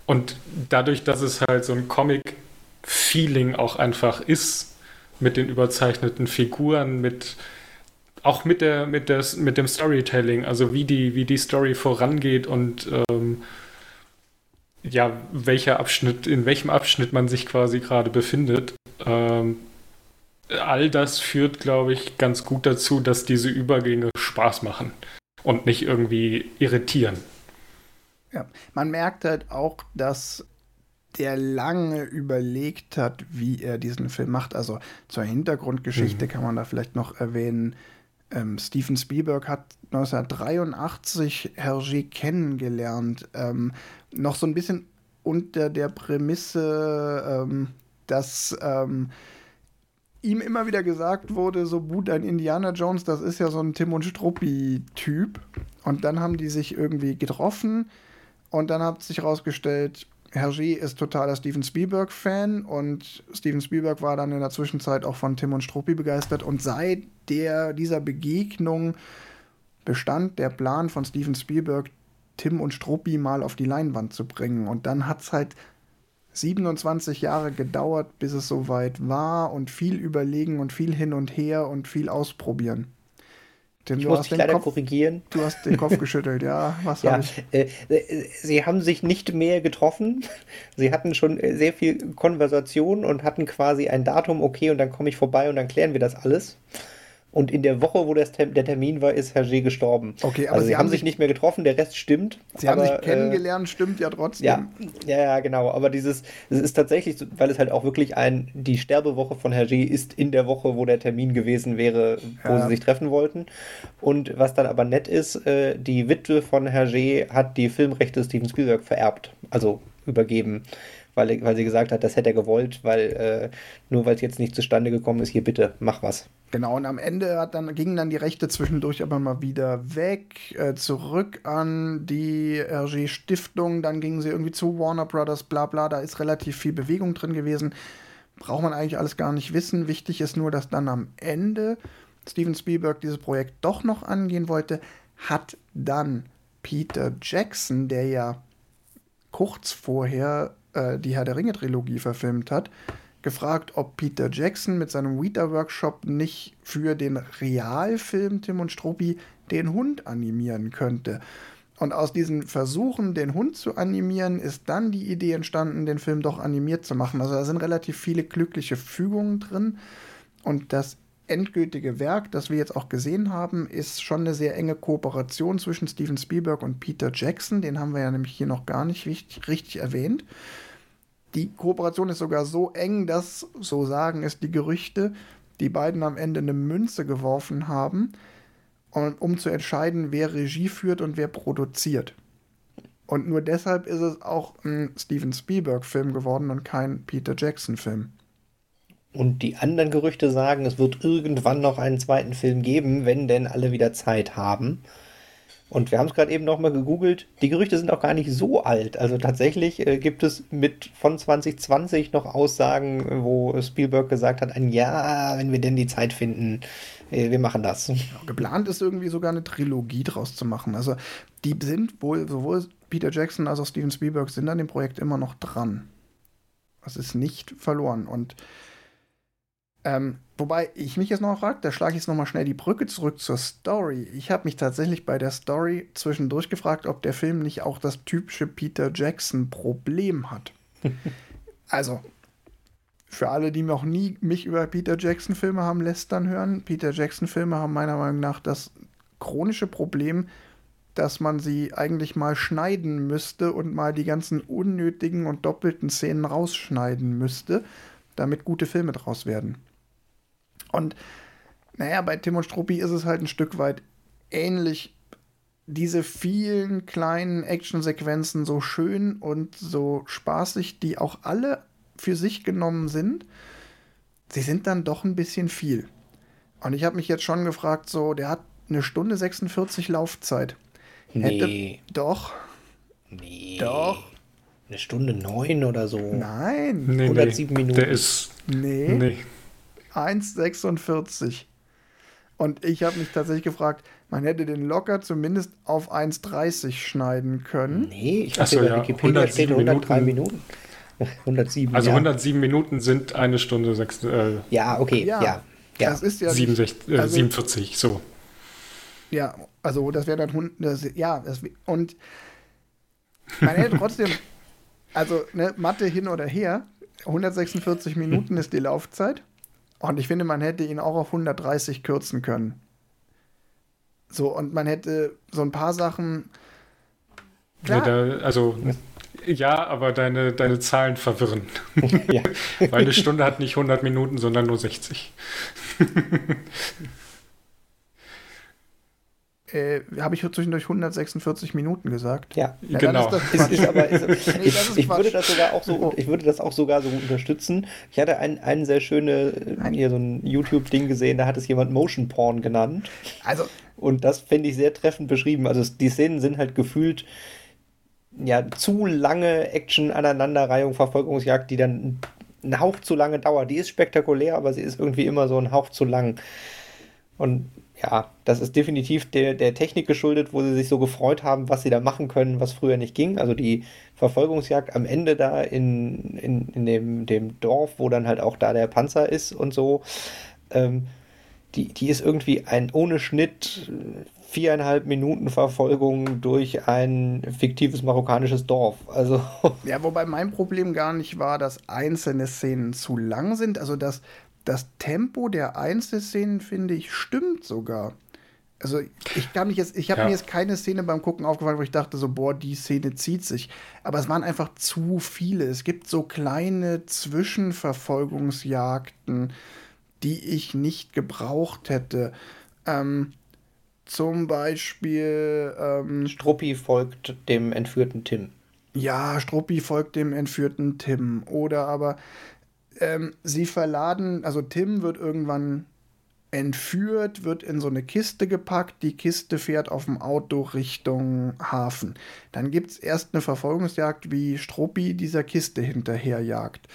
Und dadurch, dass es halt so ein Comic-Feeling auch einfach ist, mit den überzeichneten Figuren, mit auch mit der, mit der, mit dem Storytelling, also wie die, wie die Story vorangeht und ähm, ja, welcher Abschnitt, in welchem Abschnitt man sich quasi gerade befindet. Ähm, all das führt, glaube ich, ganz gut dazu, dass diese Übergänge Spaß machen und nicht irgendwie irritieren. Ja, man merkt halt auch, dass der lange überlegt hat, wie er diesen Film macht. Also zur Hintergrundgeschichte mhm. kann man da vielleicht noch erwähnen. Ähm, Steven Spielberg hat 1983 Hergé kennengelernt. Ähm, noch so ein bisschen unter der Prämisse, ähm, dass ähm, ihm immer wieder gesagt wurde, so gut ein Indiana Jones, das ist ja so ein Tim und Struppi-Typ. Und dann haben die sich irgendwie getroffen und dann hat sich herausgestellt, Hergé ist totaler Steven Spielberg-Fan und Steven Spielberg war dann in der Zwischenzeit auch von Tim und Struppi begeistert und seit der, dieser Begegnung bestand der Plan von Steven Spielberg, Tim und Struppi mal auf die Leinwand zu bringen. Und dann hat es halt 27 Jahre gedauert, bis es soweit war und viel überlegen und viel hin und her und viel ausprobieren. Denn ich muss dich leider Kopf, korrigieren. Du hast den Kopf geschüttelt, ja. Was ja, ich? Äh, äh, sie haben sich nicht mehr getroffen. Sie hatten schon äh, sehr viel Konversation und hatten quasi ein Datum, okay, und dann komme ich vorbei und dann klären wir das alles. Und in der Woche, wo das der Termin war, ist Hergé gestorben. Okay, aber also sie haben sich nicht mehr getroffen, der Rest stimmt. Sie aber, haben sich kennengelernt, äh, stimmt ja trotzdem. Ja, ja, ja, genau. Aber dieses, es ist tatsächlich, weil es halt auch wirklich ein, die Sterbewoche von Hergé ist in der Woche, wo der Termin gewesen wäre, wo ja. sie sich treffen wollten. Und was dann aber nett ist, äh, die Witwe von Hergé hat die Filmrechte Steven Spielberg vererbt, also übergeben weil, weil sie gesagt hat, das hätte er gewollt, weil äh, nur weil es jetzt nicht zustande gekommen ist, hier bitte, mach was. Genau, und am Ende hat dann, gingen dann die Rechte zwischendurch aber mal wieder weg, äh, zurück an die RG Stiftung, dann gingen sie irgendwie zu Warner Brothers, bla bla, da ist relativ viel Bewegung drin gewesen. Braucht man eigentlich alles gar nicht wissen. Wichtig ist nur, dass dann am Ende Steven Spielberg dieses Projekt doch noch angehen wollte, hat dann Peter Jackson, der ja kurz vorher äh, die Herr der Ringe-Trilogie verfilmt hat, gefragt, ob Peter Jackson mit seinem Weta-Workshop nicht für den Realfilm Tim und Struppi den Hund animieren könnte. Und aus diesen Versuchen, den Hund zu animieren, ist dann die Idee entstanden, den Film doch animiert zu machen. Also da sind relativ viele glückliche Fügungen drin. Und das endgültige Werk, das wir jetzt auch gesehen haben, ist schon eine sehr enge Kooperation zwischen Steven Spielberg und Peter Jackson. Den haben wir ja nämlich hier noch gar nicht richtig, richtig erwähnt. Die Kooperation ist sogar so eng, dass, so sagen es die Gerüchte, die beiden am Ende eine Münze geworfen haben, um zu entscheiden, wer Regie führt und wer produziert. Und nur deshalb ist es auch ein Steven Spielberg-Film geworden und kein Peter Jackson-Film. Und die anderen Gerüchte sagen, es wird irgendwann noch einen zweiten Film geben, wenn denn alle wieder Zeit haben. Und wir haben es gerade eben nochmal gegoogelt. Die Gerüchte sind auch gar nicht so alt. Also tatsächlich äh, gibt es mit von 2020 noch Aussagen, wo Spielberg gesagt hat, ein Jahr, wenn wir denn die Zeit finden, äh, wir machen das. Ja, geplant ist irgendwie sogar eine Trilogie draus zu machen. Also die sind wohl, sowohl Peter Jackson als auch Steven Spielberg sind an dem Projekt immer noch dran. Das ist nicht verloren. Und ähm, wobei ich mich jetzt noch frage, da schlage ich jetzt noch mal schnell die Brücke zurück zur Story. Ich habe mich tatsächlich bei der Story zwischendurch gefragt, ob der Film nicht auch das typische Peter Jackson-Problem hat. [laughs] also, für alle, die noch nie mich über Peter Jackson-Filme haben lästern hören, Peter Jackson-Filme haben meiner Meinung nach das chronische Problem, dass man sie eigentlich mal schneiden müsste und mal die ganzen unnötigen und doppelten Szenen rausschneiden müsste, damit gute Filme draus werden. Und naja, bei Tim und Struppi ist es halt ein Stück weit ähnlich. Diese vielen kleinen Actionsequenzen, so schön und so spaßig, die auch alle für sich genommen sind, sie sind dann doch ein bisschen viel. Und ich habe mich jetzt schon gefragt, so, der hat eine Stunde 46 Laufzeit. Nee. Hätte, doch. Nee. Doch. Eine Stunde neun oder so. Nein. Nee, 107 nee. Minuten. Der ist. Nee. Nee. 1,46. Und ich habe mich tatsächlich gefragt, man hätte den locker zumindest auf 1,30 schneiden können. Nee, ich Ach so, dachte, bei ja, Wikipedia steht 103 Minuten. Minuten. 107. Also ja. 107 Minuten sind eine Stunde sechs, äh, Ja, okay, Ja. ja. Ja, Das ist ja nicht- 67, äh, also- 47, so. Ja, also das wäre dann hund- das, ja, das, und man hätte trotzdem, [laughs] also ne, Mathe hin oder her, 146 Minuten ist die Laufzeit und ich finde, man hätte ihn auch auf 130 kürzen können. So, und man hätte so ein paar Sachen. Ja, Klar, da, also, ja, aber deine, deine Zahlen verwirren. [laughs] ja. Weil eine Stunde hat nicht 100 Minuten, sondern nur 60. [laughs] äh, habe ich zwischendurch 146 Minuten gesagt. ja. Ja, genau. ist das Ist, Quatsch. ist aber, ist, [laughs] Nee, ich, würde das sogar auch so, ich würde das auch sogar so unterstützen. Ich hatte ein, ein sehr schöne, Nein. hier so ein YouTube-Ding gesehen, da hat es jemand Motion Porn genannt. Also, Und das finde ich sehr treffend beschrieben. Also die Szenen sind halt gefühlt ja zu lange Action-Aneinanderreihung, Verfolgungsjagd, die dann einen Hauch zu lange dauert. Die ist spektakulär, aber sie ist irgendwie immer so ein Hauch zu lang. Und ja, das ist definitiv der, der Technik geschuldet, wo sie sich so gefreut haben, was sie da machen können, was früher nicht ging. Also die Verfolgungsjagd am Ende da in, in, in dem, dem Dorf, wo dann halt auch da der Panzer ist und so. Ähm, die, die ist irgendwie ein ohne Schnitt viereinhalb Minuten Verfolgung durch ein fiktives marokkanisches Dorf. Also Ja, wobei mein Problem gar nicht war, dass einzelne Szenen zu lang sind. Also das, das Tempo der Einzelszenen, finde ich, stimmt sogar. Also ich kann mich jetzt, ich habe Ja. mir jetzt keine Szene beim Gucken aufgefallen, wo ich dachte so, boah, die Szene zieht sich. Aber es waren einfach zu viele. Es gibt so kleine Zwischenverfolgungsjagden, die ich nicht gebraucht hätte. Ähm, zum Beispiel, ähm, Struppi folgt dem entführten Tim. ja, Struppi folgt dem entführten Tim. Oder aber ähm, sie verladen, also Tim wird irgendwann entführt, wird in so eine Kiste gepackt, die Kiste fährt auf dem Auto Richtung Hafen. Dann gibt es erst eine Verfolgungsjagd, wie Struppi dieser Kiste hinterherjagt.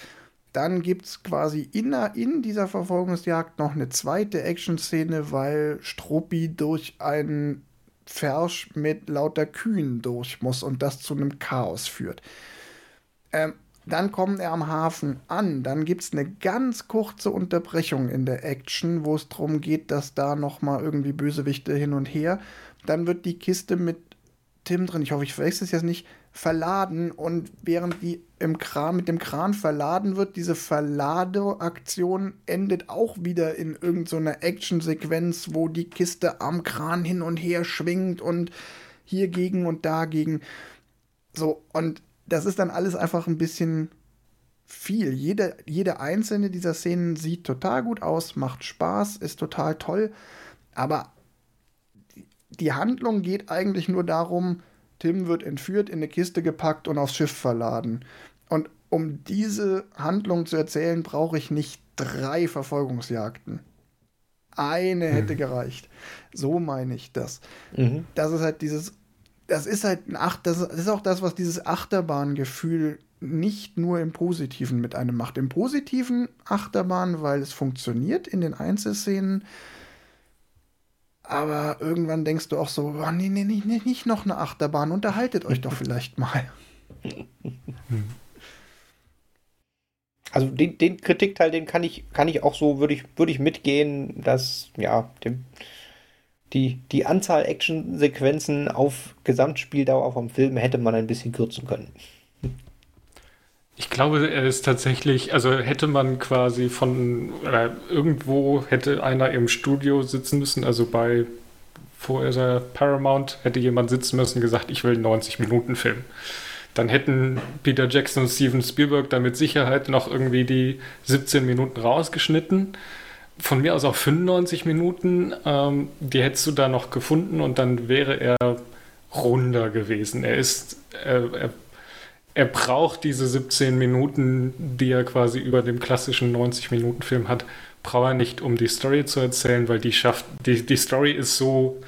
Dann gibt es quasi in, in dieser Verfolgungsjagd noch eine zweite Action-Szene, weil Struppi durch einen Fersch mit lauter Kühen durch muss und das zu einem Chaos führt. Ähm, dann kommt er am Hafen an. Dann gibt es eine ganz kurze Unterbrechung in der Action, wo es darum geht, dass da nochmal irgendwie Bösewichte hin und her. Dann wird die Kiste mit Tim drin, ich hoffe, ich verwechsel es jetzt nicht, verladen und während die im Kran, mit dem Kran verladen wird, diese Verladeaktion endet auch wieder in irgendeiner so Actionsequenz, wo die Kiste am Kran hin und her schwingt und hier gegen und dagegen. So, und das ist dann alles einfach ein bisschen viel. Jede, jede einzelne dieser Szenen sieht total gut aus, macht Spaß, ist total toll, aber die Handlung geht eigentlich nur darum, Tim wird entführt, in eine Kiste gepackt und aufs Schiff verladen. Und um diese Handlung zu erzählen, brauche ich nicht drei Verfolgungsjagden. Eine mhm. hätte gereicht. So meine ich das. Mhm. Das ist halt dieses, das ist halt ein Acht, das ist auch das, was dieses Achterbahngefühl nicht nur im Positiven mit einem macht. Im Positiven Achterbahn, weil es funktioniert in den Einzelszenen, aber irgendwann denkst du auch so, oh, nee, nee, nee, nicht noch eine Achterbahn, unterhaltet euch doch vielleicht mal. [laughs] Also den, den Kritikteil, den kann ich, kann ich auch so, würde ich, würde ich mitgehen, dass, ja, dem, die, die Anzahl Actionsequenzen auf Gesamtspieldauer vom Film hätte man ein bisschen kürzen können. Ich glaube, er ist tatsächlich, also hätte man quasi von, oder irgendwo hätte einer im Studio sitzen müssen, also bei vorher Paramount hätte jemand sitzen müssen und gesagt, ich will einen 90-Minuten-Film. Dann hätten Peter Jackson und Steven Spielberg da mit Sicherheit noch irgendwie die 17 Minuten rausgeschnitten. Von mir aus auch 95 Minuten. Ähm, die hättest du da noch gefunden und dann wäre er runder gewesen. Er ist, er, er er braucht diese 17 Minuten, die er quasi über dem klassischen 90-Minuten-Film hat, braucht er nicht, um die Story zu erzählen, weil die schafft, die, die Story ist so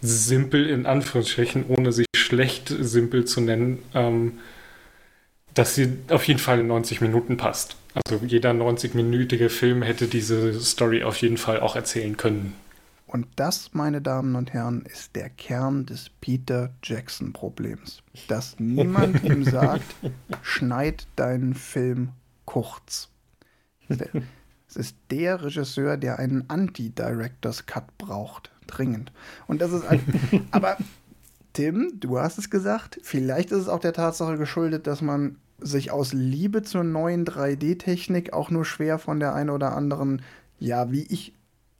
simpel in Anführungsstrichen, ohne sich schlecht simpel zu nennen, ähm, dass sie auf jeden Fall in 90 Minuten passt. Also jeder 90-minütige Film hätte diese Story auf jeden Fall auch erzählen können. Und das, meine Damen und Herren, ist der Kern des Peter Jackson-Problems. Dass niemand [laughs] ihm sagt, schneid deinen Film kurz. Es ist der Regisseur, der einen Anti-Directors Cut braucht. Dringend. Und das ist ein. [laughs] aber Tim, du hast es gesagt, vielleicht ist es auch der Tatsache geschuldet, dass man sich aus Liebe zur neuen 3D-Technik auch nur schwer von der einen oder anderen, ja, wie ich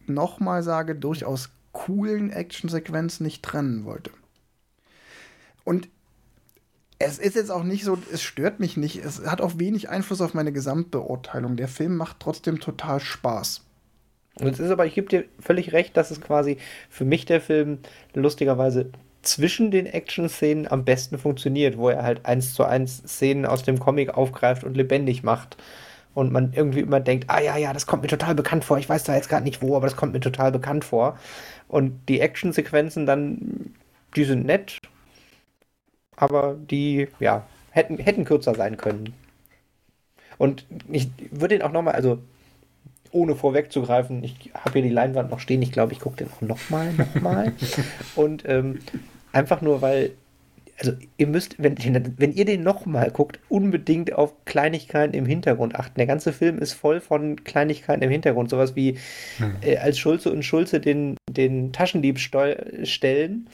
nochmal sage, durchaus coolen Actionsequenzen nicht trennen wollte. Und es ist jetzt auch nicht so, es stört mich nicht, es hat auch wenig Einfluss auf meine Gesamtbeurteilung. Der Film macht trotzdem total Spaß. Und es ist aber, ich gebe dir völlig recht, dass es quasi für mich der Film lustigerweise zwischen den Action-Szenen am besten funktioniert, wo er halt eins zu eins Szenen aus dem Comic aufgreift und lebendig macht und man irgendwie immer denkt, ah ja, ja, das kommt mir total bekannt vor. Ich weiß da jetzt gerade nicht wo, aber das kommt mir total bekannt vor. Und die Actionsequenzen dann, die sind nett, aber die, ja, hätten, hätten kürzer sein können. Und ich würde den auch nochmal, also ohne vorwegzugreifen, ich habe hier die Leinwand noch stehen, ich glaube, ich gucke den auch nochmal, nochmal. [laughs] und ähm, einfach nur, weil also ihr müsst, wenn, wenn ihr den nochmal guckt, unbedingt auf Kleinigkeiten im Hintergrund achten. Der ganze Film ist voll von Kleinigkeiten im Hintergrund. Sowas wie, hm. äh, als Schulze und Schulze den, den Taschendieb stellen,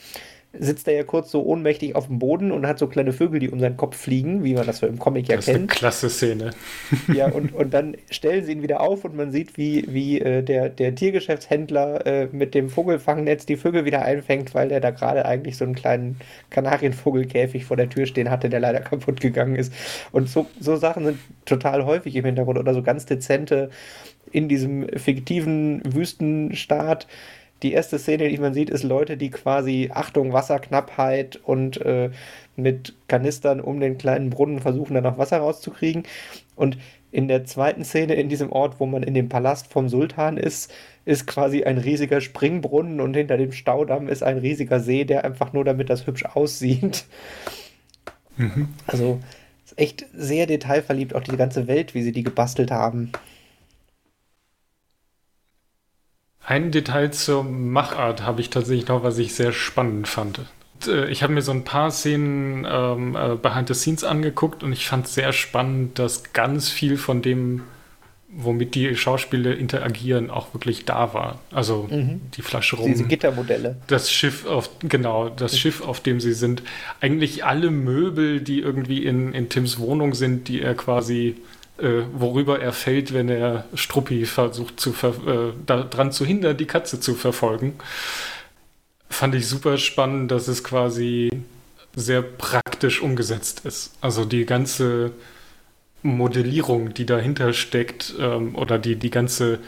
sitzt er ja kurz so ohnmächtig auf dem Boden und hat so kleine Vögel, die um seinen Kopf fliegen, wie man das so im Comic ja kennt. Das ist eine klasse Szene. Ja, [laughs] und, und dann stellen sie ihn wieder auf und man sieht, wie, wie äh, der, der Tiergeschäftshändler äh, mit dem Vogelfangnetz die Vögel wieder einfängt, weil der da gerade eigentlich so einen kleinen Kanarienvogelkäfig vor der Tür stehen hatte, der leider [laughs] kaputt gegangen ist. Und so, so Sachen sind total häufig im Hintergrund oder so ganz dezente in diesem fiktiven Wüstenstaat die erste Szene, die man sieht, ist Leute, die quasi Achtung, Wasserknappheit und äh, mit Kanistern um den kleinen Brunnen versuchen, da noch Wasser rauszukriegen. Und in der zweiten Szene in diesem Ort, wo man in dem Palast vom Sultan ist, ist quasi ein riesiger Springbrunnen und hinter dem Staudamm ist ein riesiger See, der einfach nur damit das hübsch aussieht. Mhm. Also ist echt sehr detailverliebt, auch die ganze Welt, wie sie die gebastelt haben. Ein Detail zur Machart habe ich tatsächlich noch, was ich sehr spannend fand. Äh, ich habe mir so ein paar Szenen ähm, äh, behind the scenes angeguckt und ich fand sehr spannend, dass ganz viel von dem, womit die Schauspieler interagieren, auch wirklich da war. Also mhm. die Flasche rum. Diese Gittermodelle. Das Schiff, auf, genau, das mhm. Schiff, auf dem sie sind. Eigentlich alle Möbel, die irgendwie in, in Tims Wohnung sind, die er quasi äh, worüber er fällt, wenn er Struppi versucht, zu äh, daran zu hindern, die Katze zu verfolgen fand ich super spannend, dass es quasi sehr praktisch umgesetzt ist. Also die ganze Modellierung, die dahinter steckt, ähm, oder die, die ganze,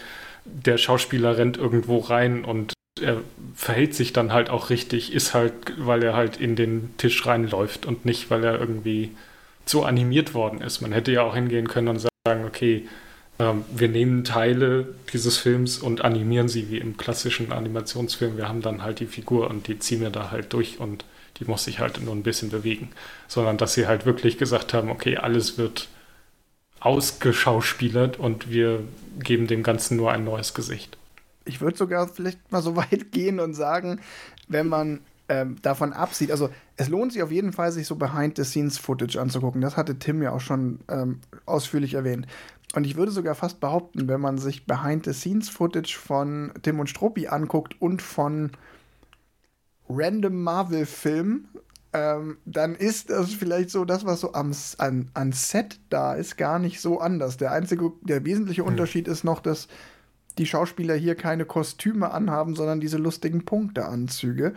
der Schauspieler rennt irgendwo rein und er verhält sich dann halt auch richtig, ist halt, weil er halt in den Tisch reinläuft und nicht, weil er irgendwie so animiert worden ist. Man hätte ja auch hingehen können und sagen, okay, ähm, wir nehmen Teile dieses Films und animieren sie wie im klassischen Animationsfilm. Wir haben dann halt die Figur und die ziehen wir da halt durch und die muss sich halt nur ein bisschen bewegen. Sondern dass sie halt wirklich gesagt haben, okay, alles wird ausgeschauspielert und wir geben dem Ganzen nur ein neues Gesicht. Ich würde sogar vielleicht mal so [laughs] weit gehen und sagen, wenn man ähm, davon absieht, also es lohnt sich auf jeden Fall, sich so Behind-the-Scenes-Footage anzugucken. Das hatte Tim ja auch schon ähm, ausführlich erwähnt. Und ich würde sogar fast behaupten, wenn man sich Behind-the-Scenes-Footage von Tim und Struppi anguckt und von random Marvel-Filmen, ähm, dann ist das vielleicht so, das, was so am, an, an Set da ist, gar nicht so anders. Der einzige, der wesentliche mhm. Unterschied ist noch, dass die Schauspieler hier keine Kostüme anhaben, sondern diese lustigen Punkteanzüge.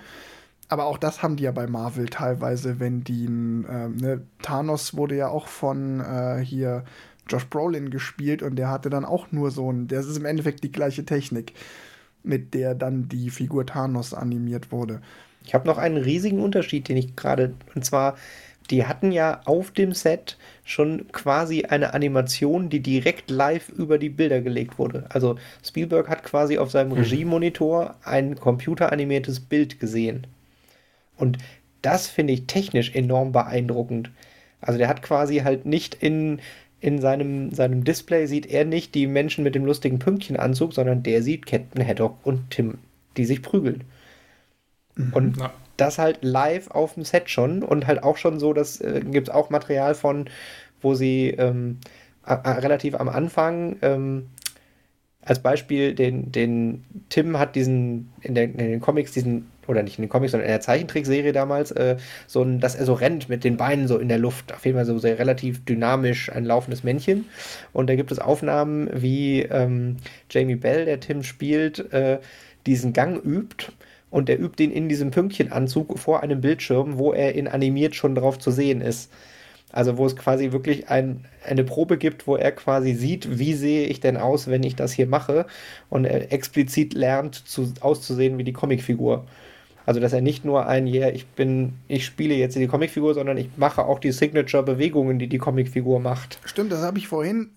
Aber auch das haben die ja bei Marvel teilweise, wenn die. Äh, ne, Thanos wurde ja auch von äh, hier Josh Brolin gespielt und der hatte dann auch nur so ein, das ist im Endeffekt die gleiche Technik, mit der dann die Figur Thanos animiert wurde. Ich habe noch einen riesigen Unterschied, den ich gerade, und zwar, die hatten ja auf dem Set schon quasi eine Animation, die direkt live über die Bilder gelegt wurde. Also Spielberg hat quasi auf seinem mhm. Regiemonitor ein computeranimiertes Bild gesehen. Und das finde ich technisch enorm beeindruckend. Also der hat quasi halt nicht in in seinem, seinem Display sieht er nicht die Menschen mit dem lustigen Pünktchenanzug, sondern der sieht Captain Haddock und Tim, die sich prügeln. Mhm, und ja. das halt live auf dem Set schon und halt auch schon so, das äh, gibt es auch Material von, wo sie ähm, relativ am Anfang ähm, als Beispiel, den, den Tim hat diesen, in, der, in den Comics diesen oder nicht in den Comics, sondern in der Zeichentrickserie damals, äh, so ein, dass er so rennt mit den Beinen so in der Luft. Auf jeden Fall so sehr relativ dynamisch ein laufendes Männchen. Und da gibt es Aufnahmen, wie ähm, Jamie Bell, der Tim spielt, äh, diesen Gang übt. Und der übt ihn in diesem Pünktchenanzug vor einem Bildschirm, wo er in animiert schon drauf zu sehen ist. Also wo es quasi wirklich ein, eine Probe gibt, wo er quasi sieht, wie sehe ich denn aus, wenn ich das hier mache und er explizit lernt zu, auszusehen wie die Comicfigur. Also, dass er nicht nur ein, yeah, ich bin, ich spiele jetzt die Comicfigur, sondern ich mache auch die Signature-Bewegungen, die die Comicfigur macht. Stimmt, das habe ich vorhin,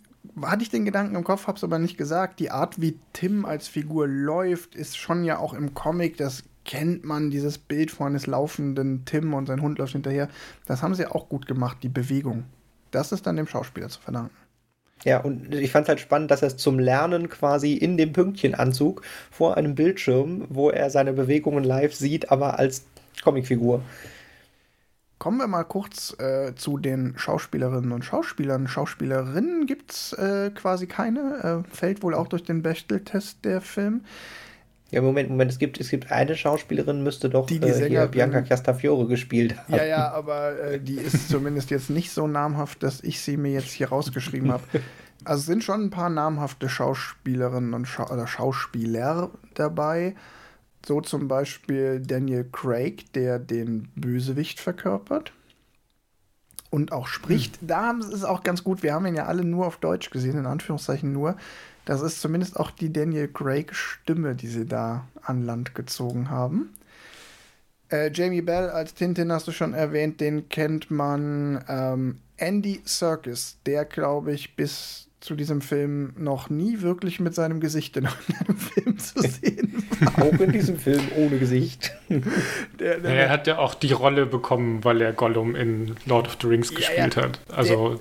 hatte ich den Gedanken im Kopf, habe es aber nicht gesagt. Die Art, wie Tim als Figur läuft, ist schon ja auch im Comic, das kennt man, dieses Bild von eines laufenden Tim und sein Hund läuft hinterher. Das haben sie auch gut gemacht, die Bewegung. Das ist dann dem Schauspieler zu verdanken. Ja, und ich fand es halt spannend, dass er es zum Lernen quasi in dem Pünktchenanzug vor einem Bildschirm, wo er seine Bewegungen live sieht, aber als Comicfigur. Kommen wir mal kurz äh, zu den Schauspielerinnen und Schauspielern. Schauspielerinnen gibt es äh, quasi keine. Äh, fällt wohl auch durch den Bechtel-Test der Film. Ja, Moment, Moment, es gibt, es gibt eine Schauspielerin, müsste doch die, die äh, hier Bianca Castafiore gespielt haben. Ja, ja, aber äh, die ist [laughs] zumindest jetzt nicht so namhaft, dass ich sie mir jetzt hier rausgeschrieben habe. [laughs] Also es sind schon ein paar namhafte Schauspielerinnen und Scha oder Schauspieler dabei. So zum Beispiel Daniel Craig, der den Bösewicht verkörpert. und auch spricht. Mhm. Da ist es auch ganz gut. Wir haben ihn ja alle nur auf Deutsch gesehen, in Anführungszeichen nur. Das ist zumindest auch die Daniel Craig Stimme, die sie da an Land gezogen haben. Äh, Jamie Bell als Tintin hast du schon erwähnt, den kennt man. Ähm, Andy Serkis, der glaube ich bis zu diesem Film noch nie wirklich mit seinem Gesicht in einem [laughs] Film zu sehen war. Auch in diesem Film ohne Gesicht. [laughs] Der, der, er hat ja auch die Rolle bekommen, weil er Gollum in Lord of the Rings ja, gespielt ja, hat. Also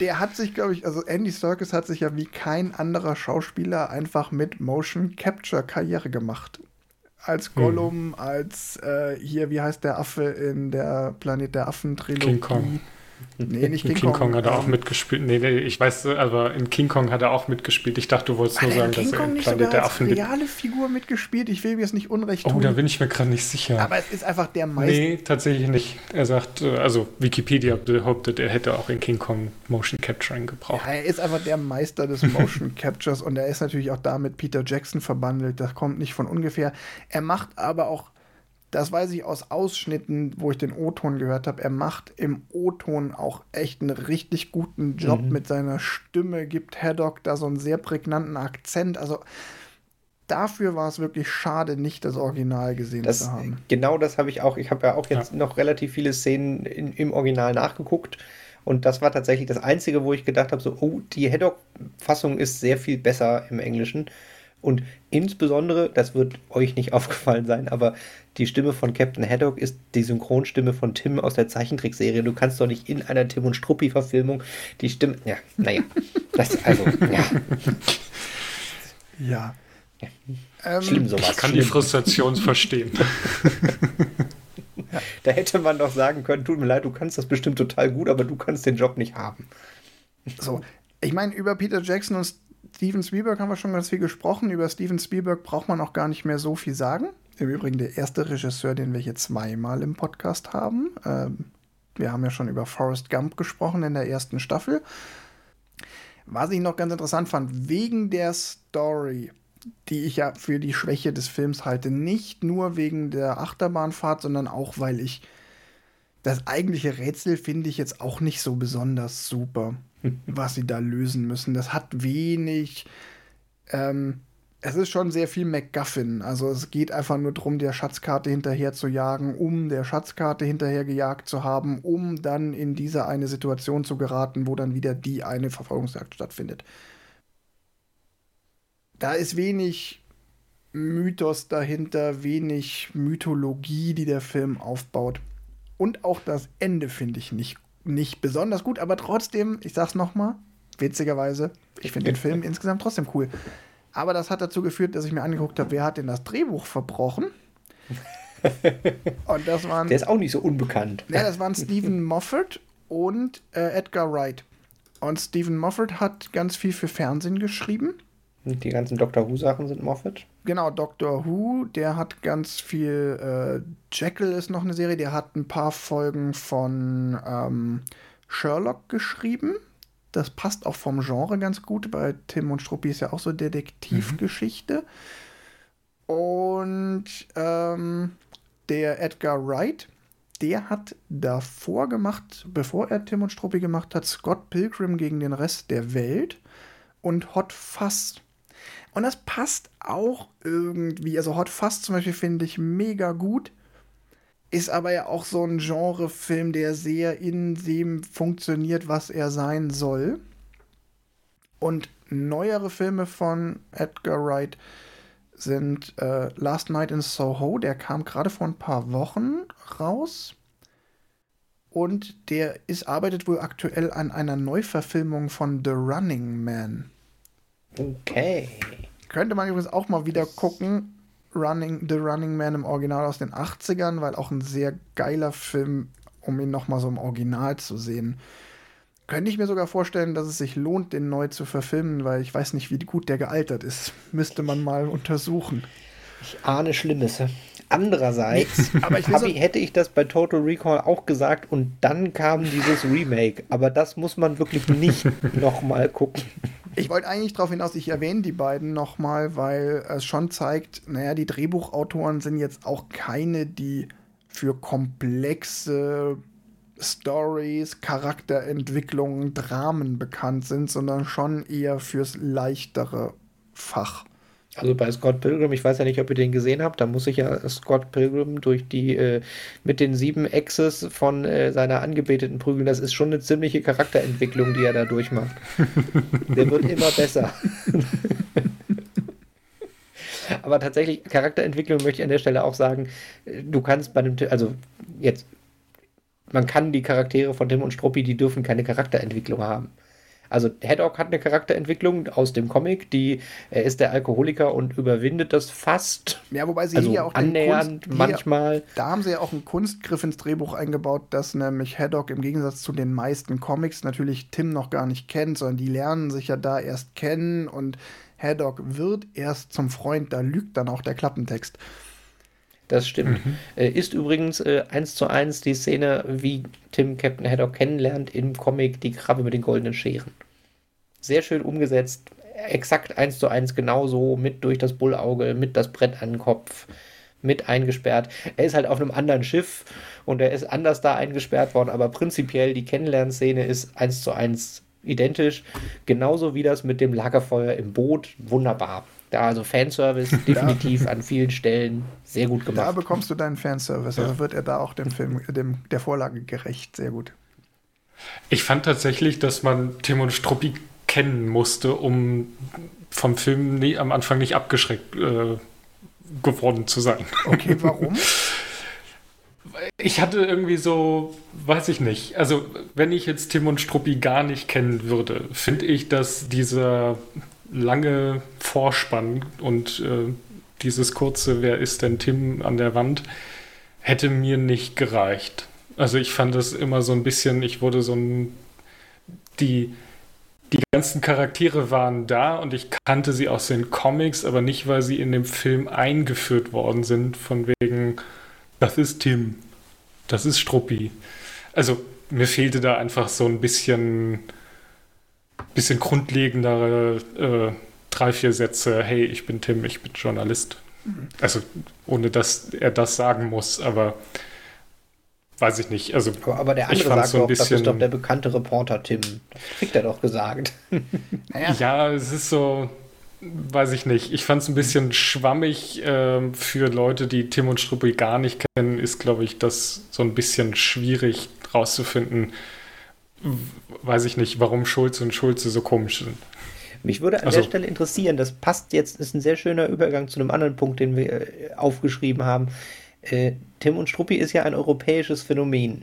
der, hat sich, glaube ich, also Andy Serkis hat sich ja wie kein anderer Schauspieler einfach mit Motion Capture Karriere gemacht als Gollum, hm. als äh, hier, wie heißt der Affe in der Planet der Affen-Trilogie? King Kong. Nee, nicht King, King Kong. Kong hat er auch ähm, mitgespielt. Nee, nee, ich weiß, aber in King Kong hat er auch mitgespielt. Ich dachte, du wolltest nur sagen, dass er in Planet der Affen. reale Figur mitgespielt. Ich will mir jetzt nicht unrecht tun. Oh, da bin ich mir gerade nicht sicher. Aber es ist einfach der Meister. Nee, tatsächlich nicht. Er sagt, äh, also Wikipedia behauptet, er hätte auch in King Kong Motion Capturing gebraucht. Ja, er ist einfach der Meister des Motion [laughs] Captures und er ist natürlich auch da mit Peter Jackson verbandelt. Das kommt nicht von ungefähr. Er macht aber auch das weiß ich aus Ausschnitten, wo ich den O-Ton gehört habe. Er macht im O-Ton auch echt einen richtig guten Job mhm. mit seiner Stimme, gibt Haddock da so einen sehr prägnanten Akzent. Also dafür war es wirklich schade, nicht das Original gesehen das, zu haben. Genau das habe ich auch. Ich habe ja auch jetzt ja. noch relativ viele Szenen in, im Original nachgeguckt. Und das war tatsächlich das Einzige, wo ich gedacht habe, so, oh, die Haddock-Fassung ist sehr viel besser im Englischen. Und insbesondere, das wird euch nicht [laughs] aufgefallen sein, aber die Stimme von Captain Haddock ist die Synchronstimme von Tim aus der Zeichentrickserie. Du kannst doch nicht in einer Tim und Struppi-Verfilmung die Stimme. Ja, naja. [laughs] Das, also, ja. Ja. ja. Ähm, Schlimm sowas. Ich kann Schlimm. die Frustration verstehen. [laughs] ja. Da hätte man doch sagen können: Tut mir leid, du kannst das bestimmt total gut, aber du kannst den Job nicht haben. So, ich meine, über Peter Jackson und Steven Spielberg haben wir schon ganz viel gesprochen. Über Steven Spielberg braucht man auch gar nicht mehr so viel sagen. Im Übrigen der erste Regisseur, den wir hier zweimal im Podcast haben. Ähm, wir haben ja schon über Forrest Gump gesprochen in der ersten Staffel. Was ich noch ganz interessant fand, wegen der Story, die ich ja für die Schwäche des Films halte, nicht nur wegen der Achterbahnfahrt, sondern auch, weil ich das eigentliche Rätsel finde ich jetzt auch nicht so besonders super. Was sie da lösen müssen. Das hat wenig. Ähm, es ist schon sehr viel MacGuffin. Also es geht einfach nur darum, der Schatzkarte hinterher zu jagen, um der Schatzkarte hinterher gejagt zu haben, um dann in diese eine Situation zu geraten, wo dann wieder die eine Verfolgungsjagd stattfindet. Da ist wenig Mythos dahinter, wenig Mythologie, die der Film aufbaut. Und auch das Ende finde ich nicht nicht besonders gut, aber trotzdem, ich sag's nochmal, witzigerweise, ich finde den Film insgesamt trotzdem cool. Aber das hat dazu geführt, dass ich mir angeguckt habe, wer hat denn das Drehbuch verbrochen? [laughs] und das waren. Der ist auch nicht so unbekannt. Ja, das waren Stephen Moffat und äh, Edgar Wright. Und Stephen Moffat hat ganz viel für Fernsehen geschrieben. Die ganzen Doctor Who-Sachen sind Moffat. Genau, Doctor Who, der hat ganz viel. Äh, Jekyll ist noch eine Serie, der hat ein paar Folgen von ähm, Sherlock geschrieben. Das passt auch vom Genre ganz gut. Bei Tim und Struppi ist ja auch so Detektivgeschichte. Mhm. Und ähm, der Edgar Wright, der hat davor gemacht, bevor er Tim und Struppi gemacht hat, Scott Pilgrim gegen den Rest der Welt und Hot Fuzz und das passt auch irgendwie. Also Hot Fuzz zum Beispiel finde ich mega gut. Ist aber ja auch so ein Genrefilm, der sehr in dem funktioniert, was er sein soll. Und neuere Filme von Edgar Wright sind äh, Last Night in Soho, der kam gerade vor ein paar Wochen raus. Und der ist, arbeitet wohl aktuell an einer Neuverfilmung von The Running Man. Okay. Könnte man übrigens auch mal wieder gucken. Running, The Running Man im Original aus den 80ern, weil auch ein sehr geiler Film, um ihn nochmal so im Original zu sehen. Könnte ich mir sogar vorstellen, dass es sich lohnt, den neu zu verfilmen, weil ich weiß nicht, wie gut der gealtert ist. Müsste man mal untersuchen. Ich ahne Schlimmes. Andererseits nee, [laughs] aber ich ich, hätte ich das bei Total Recall auch gesagt und dann kam dieses Remake. Aber das muss man wirklich nicht [laughs] nochmal gucken. Ich wollte eigentlich darauf hinaus, ich erwähne die beiden nochmal, weil es schon zeigt, naja, die Drehbuchautoren sind jetzt auch keine, die für komplexe Stories, Charakterentwicklungen, Dramen bekannt sind, sondern schon eher fürs leichtere Fach. Also bei Scott Pilgrim, ich weiß ja nicht, ob ihr den gesehen habt, da muss sich ja Scott Pilgrim durch die äh, mit den sieben Exes von äh, seiner Angebeteten prügeln. Das ist schon eine ziemliche Charakterentwicklung, die er da durchmacht. [laughs] Der wird immer besser. Aber tatsächlich, Charakterentwicklung möchte ich an der Stelle auch sagen, du kannst bei einem, also jetzt, man kann die Charaktere von Tim und Struppi, die dürfen keine Charakterentwicklung haben. Also Haddock hat eine Charakterentwicklung aus dem Comic, die er ist der Alkoholiker und überwindet das fast. Ja, wobei sie also hier auch annähernd Kunst, manchmal. Hier, da haben sie ja auch einen Kunstgriff ins Drehbuch eingebaut, dass nämlich Haddock im Gegensatz zu den meisten Comics natürlich Tim noch gar nicht kennt, sondern die lernen sich ja da erst kennen und Haddock wird erst zum Freund, da lügt dann auch der Klappentext. Das stimmt. Mhm. Äh, ist übrigens äh, eins zu eins die Szene, wie Tim Captain Haddock kennenlernt im Comic Die Krabbe mit den goldenen Scheren. Sehr schön umgesetzt, exakt eins zu eins genauso, mit durch das Bullauge, mit das Brett an den Kopf, mit eingesperrt. Er ist halt auf einem anderen Schiff und er ist anders da eingesperrt worden, aber prinzipiell die Kennenlernszene ist eins zu eins identisch. Genauso wie das mit dem Lagerfeuer im Boot. Wunderbar. Da also Fanservice [laughs] definitiv an vielen Stellen sehr gut gemacht. Da bekommst du deinen Fanservice. Also wird er da auch dem Film, dem, der Vorlage gerecht. Sehr gut. Ich fand tatsächlich, dass man Tim und Struppi kennen musste, um vom Film nie, am Anfang nicht abgeschreckt äh, geworden zu sein. Okay, warum? [laughs] ich hatte irgendwie so, weiß ich nicht. Also, wenn ich jetzt Tim und Struppi gar nicht kennen würde, finde ich, dass dieser lange Vorspann und äh, dieses kurze Wer ist denn Tim an der Wand hätte mir nicht gereicht. Also ich fand es immer so ein bisschen, ich wurde so ein die die ganzen Charaktere waren da und ich kannte sie aus den Comics, aber nicht, weil sie in dem Film eingeführt worden sind, von wegen, das ist Tim, das ist Struppi. Also mir fehlte da einfach so ein bisschen bisschen grundlegendere äh, drei, vier Sätze, hey, ich bin Tim, ich bin Journalist. Mhm. Also ohne dass er das sagen muss, aber weiß ich nicht. Also, aber, aber der andere sagt so doch, bisschen, das ist doch der bekannte Reporter Tim. Das kriegt er doch gesagt. [laughs] naja. Ja, es ist so, weiß ich nicht. Ich fand es ein bisschen schwammig äh, für Leute, die Tim und Struppi gar nicht kennen, ist, glaube ich, das so ein bisschen schwierig rauszufinden, weiß ich nicht, warum Schulze und Schulze so komisch sind. Mich würde an also, der Stelle interessieren, das passt jetzt, ist ein sehr schöner Übergang zu einem anderen Punkt, den wir äh, aufgeschrieben haben. Äh, Tim und Struppi ist ja ein europäisches Phänomen.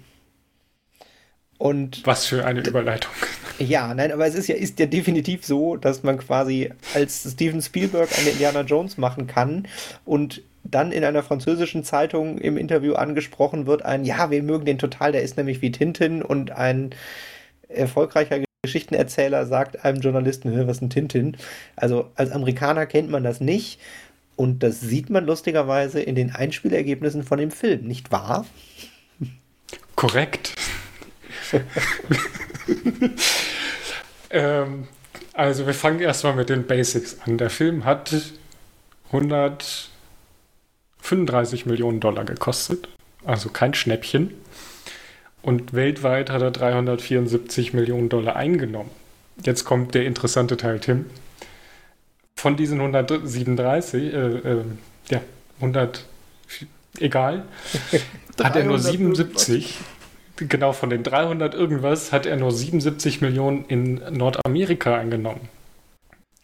Und Was für eine Überleitung. Ja, nein, aber es ist ja, ist ja definitiv so, dass man quasi als Steven Spielberg eine Indiana Jones machen kann und dann in einer französischen Zeitung im Interview angesprochen wird, ein, ja, wir mögen den total, der ist nämlich wie Tintin und ein erfolgreicher Geschichtenerzähler sagt einem Journalisten, was ist ein Tintin? Also als Amerikaner kennt man das nicht und das sieht man lustigerweise in den Einspielergebnissen von dem Film, nicht wahr? Korrekt. ähm, also wir fangen erstmal mit den Basics an. Der Film hat 100 35 Millionen Dollar gekostet, also kein Schnäppchen. Und weltweit hat er 374 Millionen Dollar eingenommen. Jetzt kommt der interessante Teil, Tim. Von diesen 137, äh, äh, ja, 100, egal, [laughs] hat er nur 77, genau von den 300 irgendwas, hat er nur 77 Millionen in Nordamerika eingenommen.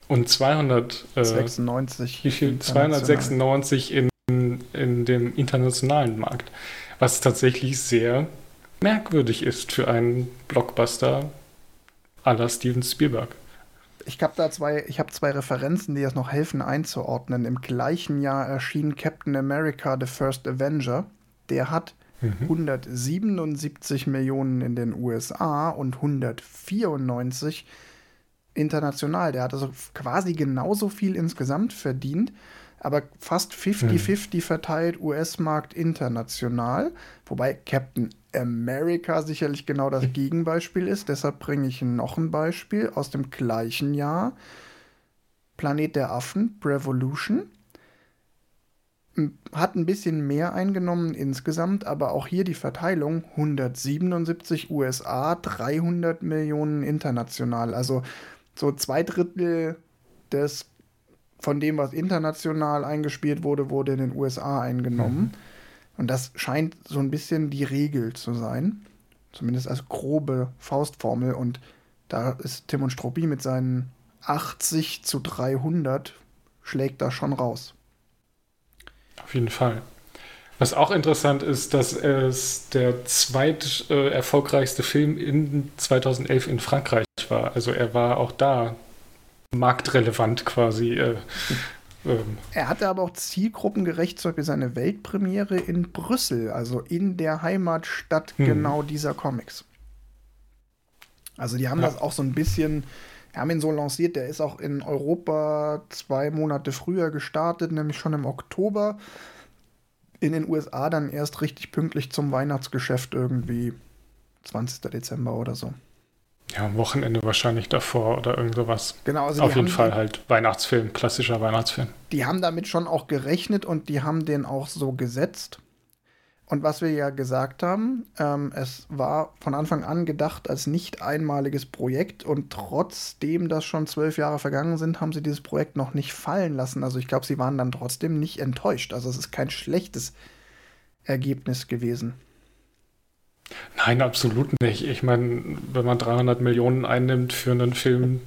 Und 296, äh, wie viel? 296 in in dem internationalen Markt, was tatsächlich sehr merkwürdig ist für einen Blockbuster la Steven Spielberg. Ich habe da zwei, ich habe zwei Referenzen, die das noch helfen einzuordnen. Im gleichen Jahr erschien Captain America: The First Avenger. Der hat mhm. 177 Millionen in den USA und 194 international. Der hat also quasi genauso viel insgesamt verdient aber fast 50-50 hm. verteilt US-Markt international. Wobei Captain America sicherlich genau das [laughs] Gegenbeispiel ist. Deshalb bringe ich noch ein Beispiel aus dem gleichen Jahr. Planet der Affen, Revolution. hat ein bisschen mehr eingenommen insgesamt, aber auch hier die Verteilung 177 USA, 300 Millionen international. Also so zwei Drittel des von dem, was international eingespielt wurde, wurde in den USA eingenommen. Mhm. Und das scheint so ein bisschen die Regel zu sein. Zumindest als grobe Faustformel. Und da ist Tim und Struppi mit seinen 80 zu 300 schlägt da schon raus. Auf jeden Fall. Was auch interessant ist, dass es der zweit äh, erfolgreichste Film in 2011 in Frankreich war. Also er war auch da marktrelevant quasi. Äh, [laughs] ähm. Er hatte aber auch zielgruppengerecht zum Beispiel seine Weltpremiere in Brüssel, also in der Heimatstadt hm. genau dieser Comics. Also die haben ja. das auch so ein bisschen, haben ihn so lanciert, der ist auch in Europa zwei Monate früher gestartet, nämlich schon im Oktober. In den USA dann erst richtig pünktlich zum Weihnachtsgeschäft irgendwie 20. Dezember oder so. Ja, am Wochenende wahrscheinlich davor oder irgend sowas. Genau, also auf jeden Fall die, halt Weihnachtsfilm, klassischer Weihnachtsfilm. Die haben damit schon auch gerechnet und die haben den auch so gesetzt. Und was wir ja gesagt haben, ähm, es war von Anfang an gedacht als nicht einmaliges Projekt und trotzdem, dass schon zwölf Jahre vergangen sind, haben sie dieses Projekt noch nicht fallen lassen. Also ich glaube, sie waren dann trotzdem nicht enttäuscht. Also es ist kein schlechtes Ergebnis gewesen. Nein, absolut nicht. Ich meine, wenn man 300 Millionen einnimmt für einen Film,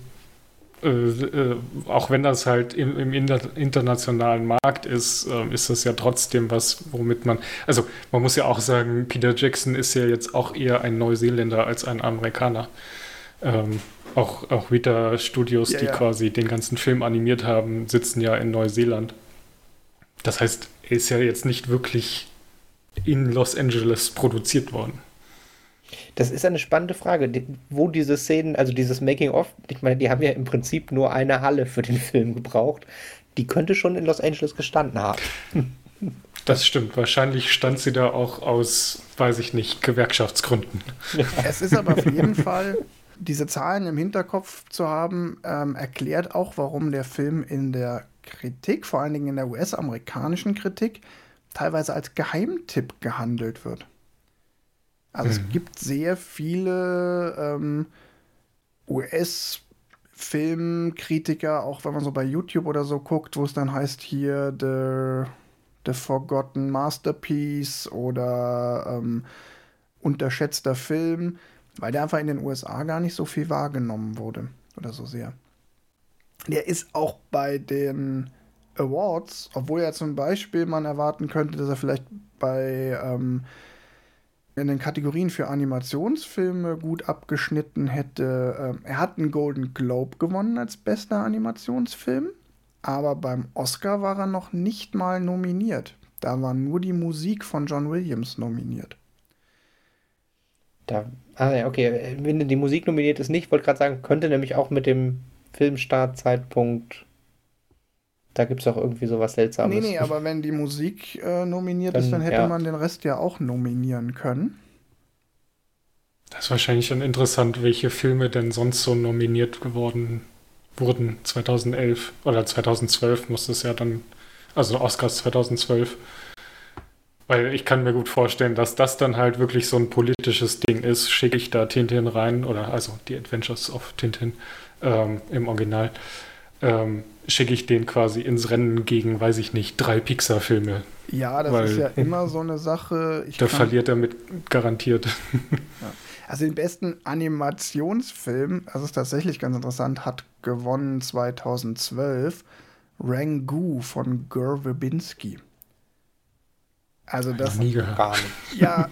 äh, äh, auch wenn das halt im, im internationalen Markt ist, äh, ist das ja trotzdem was, womit man, also man muss ja auch sagen, Peter Jackson ist ja jetzt auch eher ein Neuseeländer als ein Amerikaner. Ähm, auch, auch Vita Studios, ja, die ja. quasi den ganzen Film animiert haben, sitzen ja in Neuseeland. Das heißt, er ist ja jetzt nicht wirklich in Los Angeles produziert worden. Das ist eine spannende Frage, die, wo diese Szenen, also dieses Making-of, ich meine, die haben ja im Prinzip nur eine Halle für den [laughs] Film gebraucht. Die könnte schon in Los Angeles gestanden haben. [laughs] Das stimmt. Wahrscheinlich stand sie da auch aus, weiß ich nicht, Gewerkschaftsgründen. [laughs] Es ist aber auf jeden Fall, diese Zahlen im Hinterkopf zu haben, ähm, erklärt auch, warum der Film in der Kritik, vor allen Dingen in der US-amerikanischen Kritik, teilweise als Geheimtipp gehandelt wird. Also mhm. es gibt sehr viele ähm, US-Filmkritiker, auch wenn man so bei YouTube oder so guckt, wo es dann heißt hier The, The Forgotten Masterpiece oder ähm, unterschätzter Film, weil der einfach in den USA gar nicht so viel wahrgenommen wurde oder so sehr. Der ist auch bei den Awards, obwohl ja zum Beispiel man erwarten könnte, dass er vielleicht bei ähm, in den Kategorien für Animationsfilme gut abgeschnitten hätte. Ähm, er hat einen Golden Globe gewonnen als bester Animationsfilm, aber beim Oscar war er noch nicht mal nominiert. Da war nur die Musik von John Williams nominiert. Da, ah ja, okay. Wenn die Musik nominiert ist nicht, wollte gerade sagen, könnte nämlich auch mit dem Filmstartzeitpunkt da gibt es auch irgendwie sowas Seltsames. Nee, nee, aber wenn die Musik äh, nominiert dann, ist, dann hätte ja. man den Rest ja auch nominieren können. Das ist wahrscheinlich dann interessant, welche Filme denn sonst so nominiert geworden wurden 2011 oder 2012 muss es ja dann, also Oscars 2012. Weil ich kann mir gut vorstellen, dass das dann halt wirklich so ein politisches Ding ist. Schicke ich da Tintin rein oder also die Adventures of Tintin ähm, im Original. Ähm, schicke ich den quasi ins Rennen gegen, weiß ich nicht, drei Pixar-Filme. Ja, das Weil, ist ja immer so eine Sache. Ich da verliert er mit garantiert. Ja. Also den besten Animationsfilm, das ist tatsächlich ganz interessant, hat gewonnen 2012 Rangoon von Gur Verbinski. Also das nie gehört. Ja.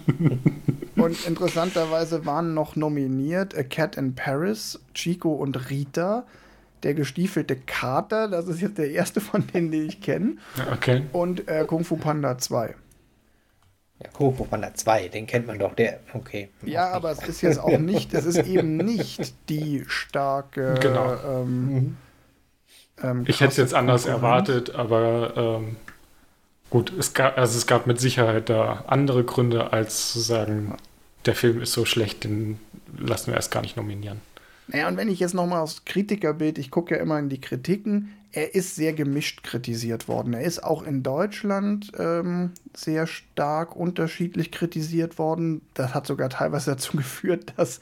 und interessanterweise waren noch nominiert A Cat in Paris, Chico und Rita der gestiefelte Kater, das ist jetzt der erste von denen, die ich kenne. Okay. Und äh, Kung Fu Panda 2. Ja, Kung Fu Panda 2, den kennt man doch, der, okay. Ja, aber es ist jetzt auch [laughs] nicht, es ist eben nicht die starke. Genau. Ähm, mhm. ähm, ich hätte es jetzt anders erwartet, aber ähm, gut, es gab, also es gab mit Sicherheit da andere Gründe, als zu sagen, der Film ist so schlecht, den lassen wir erst gar nicht nominieren. Naja, und wenn ich jetzt nochmal aufs Kritikerbild, ich gucke ja immer in die Kritiken, er ist sehr gemischt kritisiert worden. Er ist auch in Deutschland ähm, sehr stark unterschiedlich kritisiert worden. Das hat sogar teilweise dazu [laughs] geführt, dass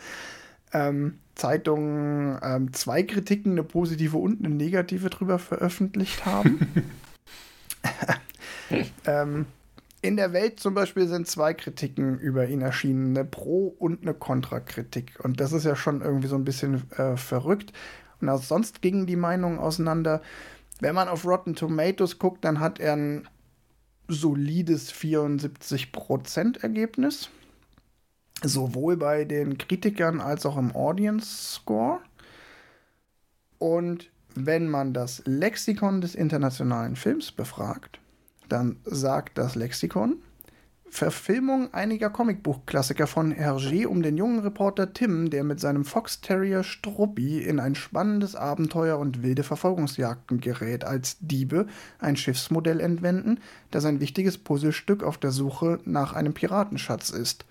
ähm, Zeitungen ähm, zwei Kritiken, eine positive und eine negative drüber veröffentlicht haben. [laughs] [laughs] ähm, in der Welt zum Beispiel sind zwei Kritiken über ihn erschienen, eine Pro- und eine Kontrakritik. Und das ist ja schon irgendwie so ein bisschen äh, verrückt. Und auch sonst gingen die Meinungen auseinander. Wenn man auf Rotten Tomatoes guckt, dann hat er ein solides 74% Ergebnis. Sowohl bei den Kritikern als auch im Audience Score. Und wenn man das Lexikon des internationalen Films befragt, dann sagt das Lexikon, Verfilmung einiger Comicbuchklassiker von Hergé um den jungen Reporter Tim, der mit seinem Fox Terrier Struppi in ein spannendes Abenteuer und wilde Verfolgungsjagden gerät, als Diebe ein Schiffsmodell entwenden, das ein wichtiges Puzzlestück auf der Suche nach einem Piratenschatz ist.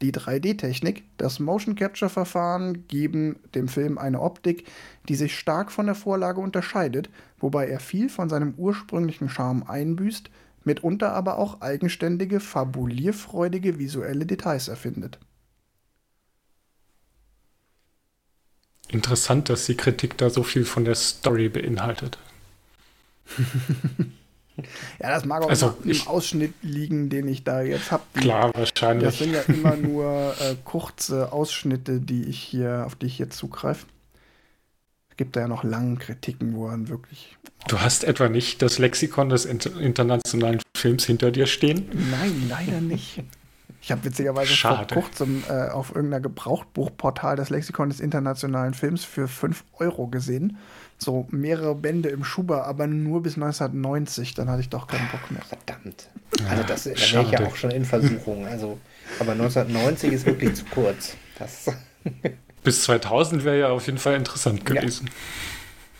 Die 3D-Technik, das Motion Capture-Verfahren geben dem Film eine Optik, die sich stark von der Vorlage unterscheidet, wobei er viel von seinem ursprünglichen Charme einbüßt, mitunter aber auch eigenständige, fabulierfreudige visuelle Details erfindet. Interessant, dass die Kritik da so viel von der Story beinhaltet. [laughs] Ja, das mag auch also im Ausschnitt liegen, den ich da jetzt habe. Klar, wahrscheinlich. Das sind ja immer nur äh, kurze Ausschnitte, die ich hier, auf die ich hier zugreife. Es gibt da ja noch lange Kritiken, wo man wirklich. Du hast etwa nicht das Lexikon des internationalen Films hinter dir stehen? Nein, leider nicht. Ich habe witzigerweise Schade. vor kurzem äh, auf irgendeiner Gebrauchtbuchportal das Lexikon des internationalen Films für 5 Euro gesehen so mehrere Bände im Schuber, aber nur bis 1990. Dann hatte ich doch keinen Bock mehr. Verdammt. Also das da wäre ich ja auch schon in Versuchung. Also, aber 1990 ist wirklich zu kurz. Das [laughs] bis 2000 wäre ja auf jeden Fall interessant gewesen. Ja.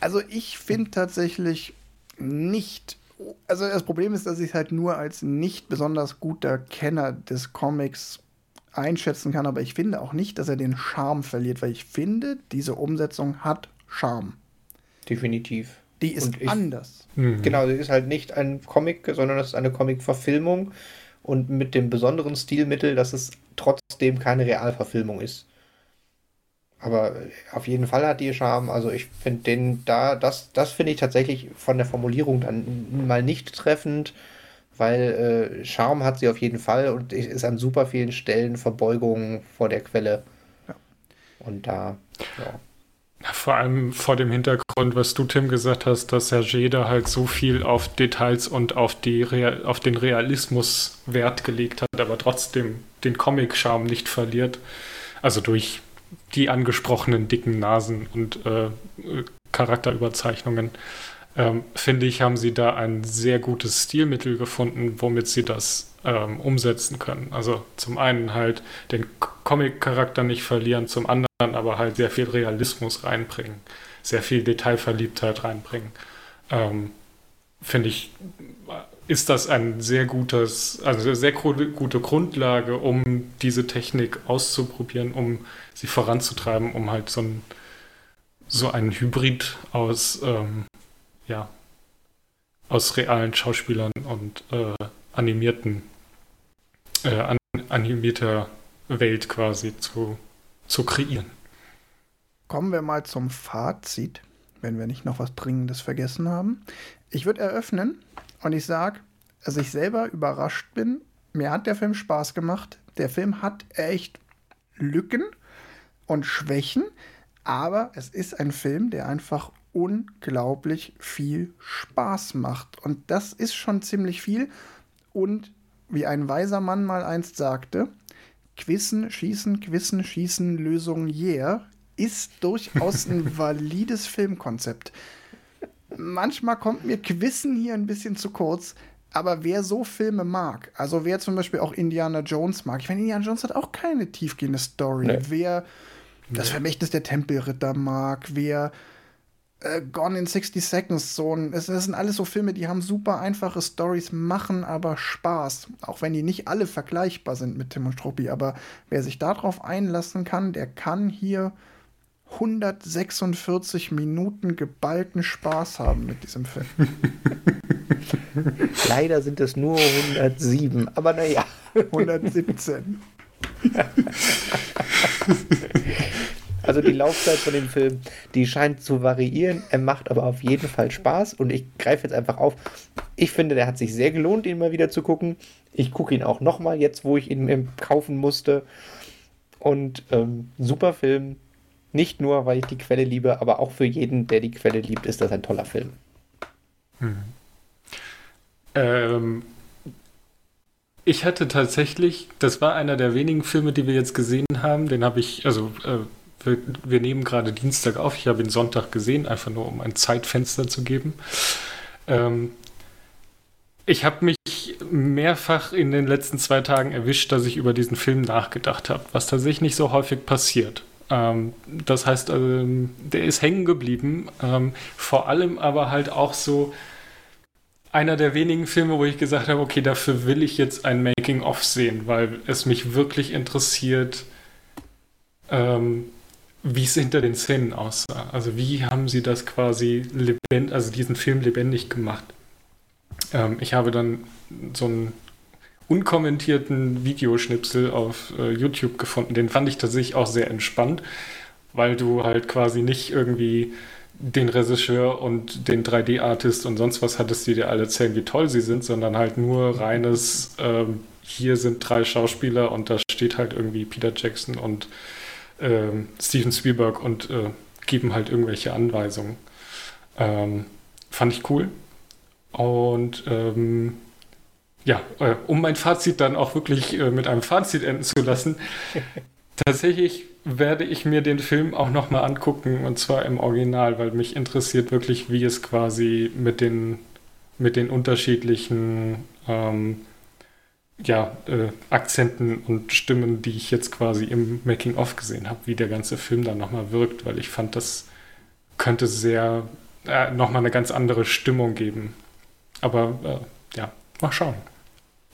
Also ich finde tatsächlich nicht. Also das Problem ist, dass ich halt nur als nicht besonders guter Kenner des Comics einschätzen kann, aber ich finde auch nicht, dass er den Charme verliert, weil ich finde, diese Umsetzung hat Charme. Definitiv. Die ist ich, anders. Mhm. Genau, die ist halt nicht ein Comic, sondern es ist eine Comic-Verfilmung und mit dem besonderen Stilmittel, dass es trotzdem keine Realverfilmung ist. Aber auf jeden Fall hat die Charme. Also ich finde den da, das, das finde ich tatsächlich von der Formulierung dann mal nicht treffend, weil äh, Charme hat sie auf jeden Fall und ist an super vielen Stellen Verbeugung vor der Quelle. Ja. Und da, ja. Vor allem vor dem Hintergrund, was du, Tim, gesagt hast, dass Hergé da halt so viel auf Details und auf, die Real auf den Realismus Wert gelegt hat, aber trotzdem den Comic-Charme nicht verliert. Also durch die angesprochenen dicken Nasen und äh, Charakterüberzeichnungen. Ähm, finde ich, haben sie da ein sehr gutes Stilmittel gefunden, womit sie das ähm, umsetzen können. Also zum einen halt den Comic-Charakter nicht verlieren, zum anderen aber halt sehr viel Realismus reinbringen, sehr viel Detailverliebtheit reinbringen. Ähm, Finde ich, ist das ein sehr gutes, also eine sehr gute Grundlage, um diese Technik auszuprobieren, um sie voranzutreiben, um halt so ein so einen Hybrid aus ähm, ja aus realen Schauspielern und äh, animierten äh, an, animierter Welt quasi zu zu kreieren. Kommen wir mal zum Fazit, wenn wir nicht noch was Dringendes vergessen haben. Ich würde eröffnen und ich sage, dass ich selber überrascht bin. Mir hat der Film Spaß gemacht. Der Film hat echt Lücken und Schwächen, aber es ist ein Film, der einfach unglaublich viel Spaß macht. Und das ist schon ziemlich viel. Und wie ein weiser Mann mal einst sagte, Quissen, Schießen, Quissen, Schießen, Lösung, yeah, ist durchaus ein [laughs] valides Filmkonzept. Manchmal kommt mir Quissen hier ein bisschen zu kurz, aber wer so Filme mag, also wer zum Beispiel auch Indiana Jones mag, ich meine, Indiana Jones hat auch keine tiefgehende Story. Nee. Wer das Vermächtnis der Tempelritter mag, wer äh, Gone in 60 Seconds, so ein, es, das sind alles so Filme, die haben super einfache Stories, machen aber Spaß. Auch wenn die nicht alle vergleichbar sind mit Tim und Struppi. Aber wer sich darauf einlassen kann, der kann hier 146 Minuten geballten Spaß haben mit diesem Film. [laughs] Leider sind es nur 107, aber naja. 117. [laughs] Also die Laufzeit von dem Film, die scheint zu variieren. Er macht aber auf jeden Fall Spaß und ich greife jetzt einfach auf. Ich finde, der hat sich sehr gelohnt, ihn mal wieder zu gucken. Ich gucke ihn auch nochmal jetzt, wo ich ihn kaufen musste. Und ähm, super Film. Nicht nur, weil ich die Quelle liebe, aber auch für jeden, der die Quelle liebt, ist das ein toller Film. Hm. Ähm, ich hatte tatsächlich, das war einer der wenigen Filme, die wir jetzt gesehen haben. Den habe ich, also äh, wir, wir, nehmen gerade Dienstag auf. Ich habe ihn Sonntag gesehen, einfach nur um ein Zeitfenster zu geben. Ähm, ich habe mich mehrfach in den letzten zwei Tagen erwischt, dass ich über diesen Film nachgedacht habe, was tatsächlich nicht so häufig passiert. Ähm, das heißt, ähm, der ist hängen geblieben, ähm, vor allem aber halt auch so einer der wenigen Filme, wo ich gesagt habe, okay, dafür will ich jetzt ein Making-of sehen, weil es mich wirklich interessiert, ähm, wie es hinter den Szenen aussah. Also wie haben sie das quasi lebendig, also diesen Film lebendig gemacht. Ähm, ich habe dann so einen unkommentierten Videoschnipsel auf äh, YouTube gefunden. Den fand ich tatsächlich auch sehr entspannt, weil du halt quasi nicht irgendwie den Regisseur und den 3D-Artist und sonst was hattest, die dir alle erzählen, wie toll sie sind, sondern halt nur reines, ähm, hier sind drei Schauspieler und da steht halt irgendwie Peter Jackson und ähm, Steven Spielberg und äh, geben halt irgendwelche Anweisungen. Ähm, fand ich cool. Und ähm, ja, äh, um mein Fazit dann auch wirklich äh, mit einem Fazit enden zu lassen, [laughs] tatsächlich werde ich mir den Film auch nochmal angucken und zwar im Original, weil mich interessiert wirklich, wie es quasi mit den, mit den unterschiedlichen ähm, ja, äh, Akzenten und Stimmen, die ich jetzt quasi im Making-of gesehen habe, wie der ganze Film dann nochmal wirkt, weil ich fand, das könnte sehr äh, nochmal eine ganz andere Stimmung geben. Aber äh, ja, mal schauen.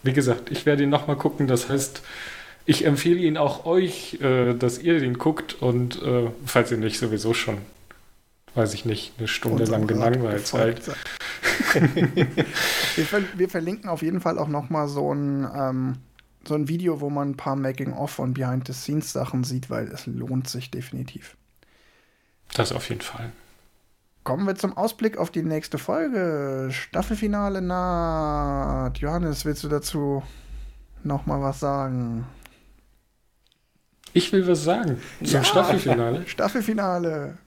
Wie gesagt, ich werde ihn nochmal gucken. Das heißt, ich empfehle ihn auch euch, äh, dass ihr den guckt und äh, falls ihr nicht sowieso schon, weiß ich nicht, eine Stunde lang gelangweilt seid. [laughs] wir, ver wir, verlinken auf jeden Fall auch nochmal so ein, ähm, so ein Video, wo man ein paar Making-of und Behind-the-Scenes-Sachen sieht, weil es lohnt sich definitiv. Das auf jeden Fall. Kommen wir zum Ausblick auf die nächste Folge. Staffelfinale naht. Johannes, willst du dazu noch mal was sagen? Ich will was sagen zum ja. Staffelfinale. [laughs] Staffelfinale.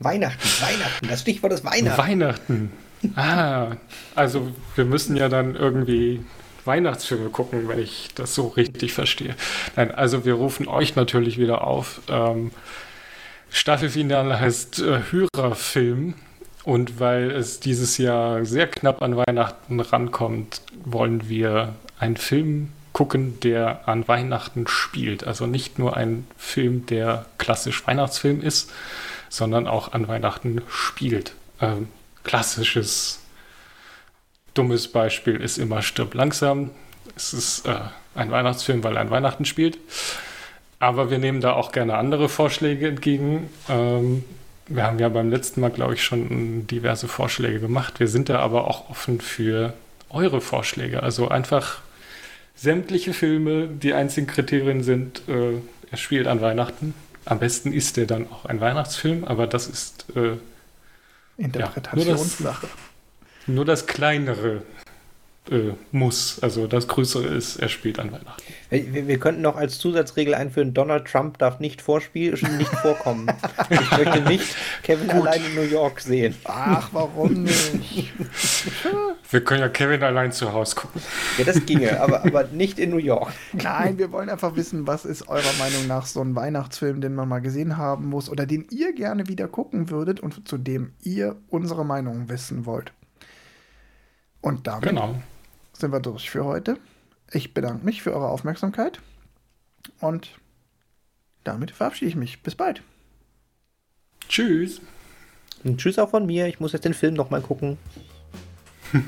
Weihnachten, Weihnachten, das Stichwort ist Weihnachten. Weihnachten. Ah, also wir müssen ja dann irgendwie Weihnachtsfilme gucken, wenn ich das so richtig verstehe. Nein, also wir rufen euch natürlich wieder auf. Ähm, Staffelfinale heißt äh, Hörerfilm. Und weil es dieses Jahr sehr knapp an Weihnachten rankommt, wollen wir einen Film gucken, der an Weihnachten spielt. Also nicht nur ein Film, der klassisch Weihnachtsfilm ist, sondern auch an Weihnachten spielt. Ähm, klassisches, dummes Beispiel ist immer Stirb langsam. Es ist äh, ein Weihnachtsfilm, weil er an Weihnachten spielt. Aber wir nehmen da auch gerne andere Vorschläge entgegen. Ähm, wir haben ja beim letzten Mal, glaube ich, schon diverse Vorschläge gemacht. Wir sind da aber auch offen für eure Vorschläge. Also einfach sämtliche Filme, die einzigen Kriterien sind, äh, er spielt an Weihnachten. Am besten ist er dann auch ein Weihnachtsfilm, aber das ist äh, Interpretationssache. Ja, nur, nur das kleinere äh, muss. Also das Größere ist, er spielt an Weihnachten. Wir, wir, könnten noch als Zusatzregel einführen, Donald Trump darf nicht vorspielen, [laughs] nicht vorkommen. ich möchte nicht Kevin Gut. allein in New York sehen. Ach, warum nicht? [laughs] wir können ja Kevin allein zu Hause gucken. Ja, das ginge, aber, aber nicht in New York. Nein, wir wollen einfach wissen, was ist eurer Meinung nach so ein Weihnachtsfilm, den man mal gesehen haben muss oder den ihr gerne wieder gucken würdet und zu dem ihr unsere Meinung wissen wollt. Und damit genau. sind wir durch für heute. Ich bedanke mich für eure Aufmerksamkeit und damit verabschiede ich mich. Bis bald. Tschüss. Und tschüss auch von mir. Ich muss jetzt den Film nochmal gucken. [laughs]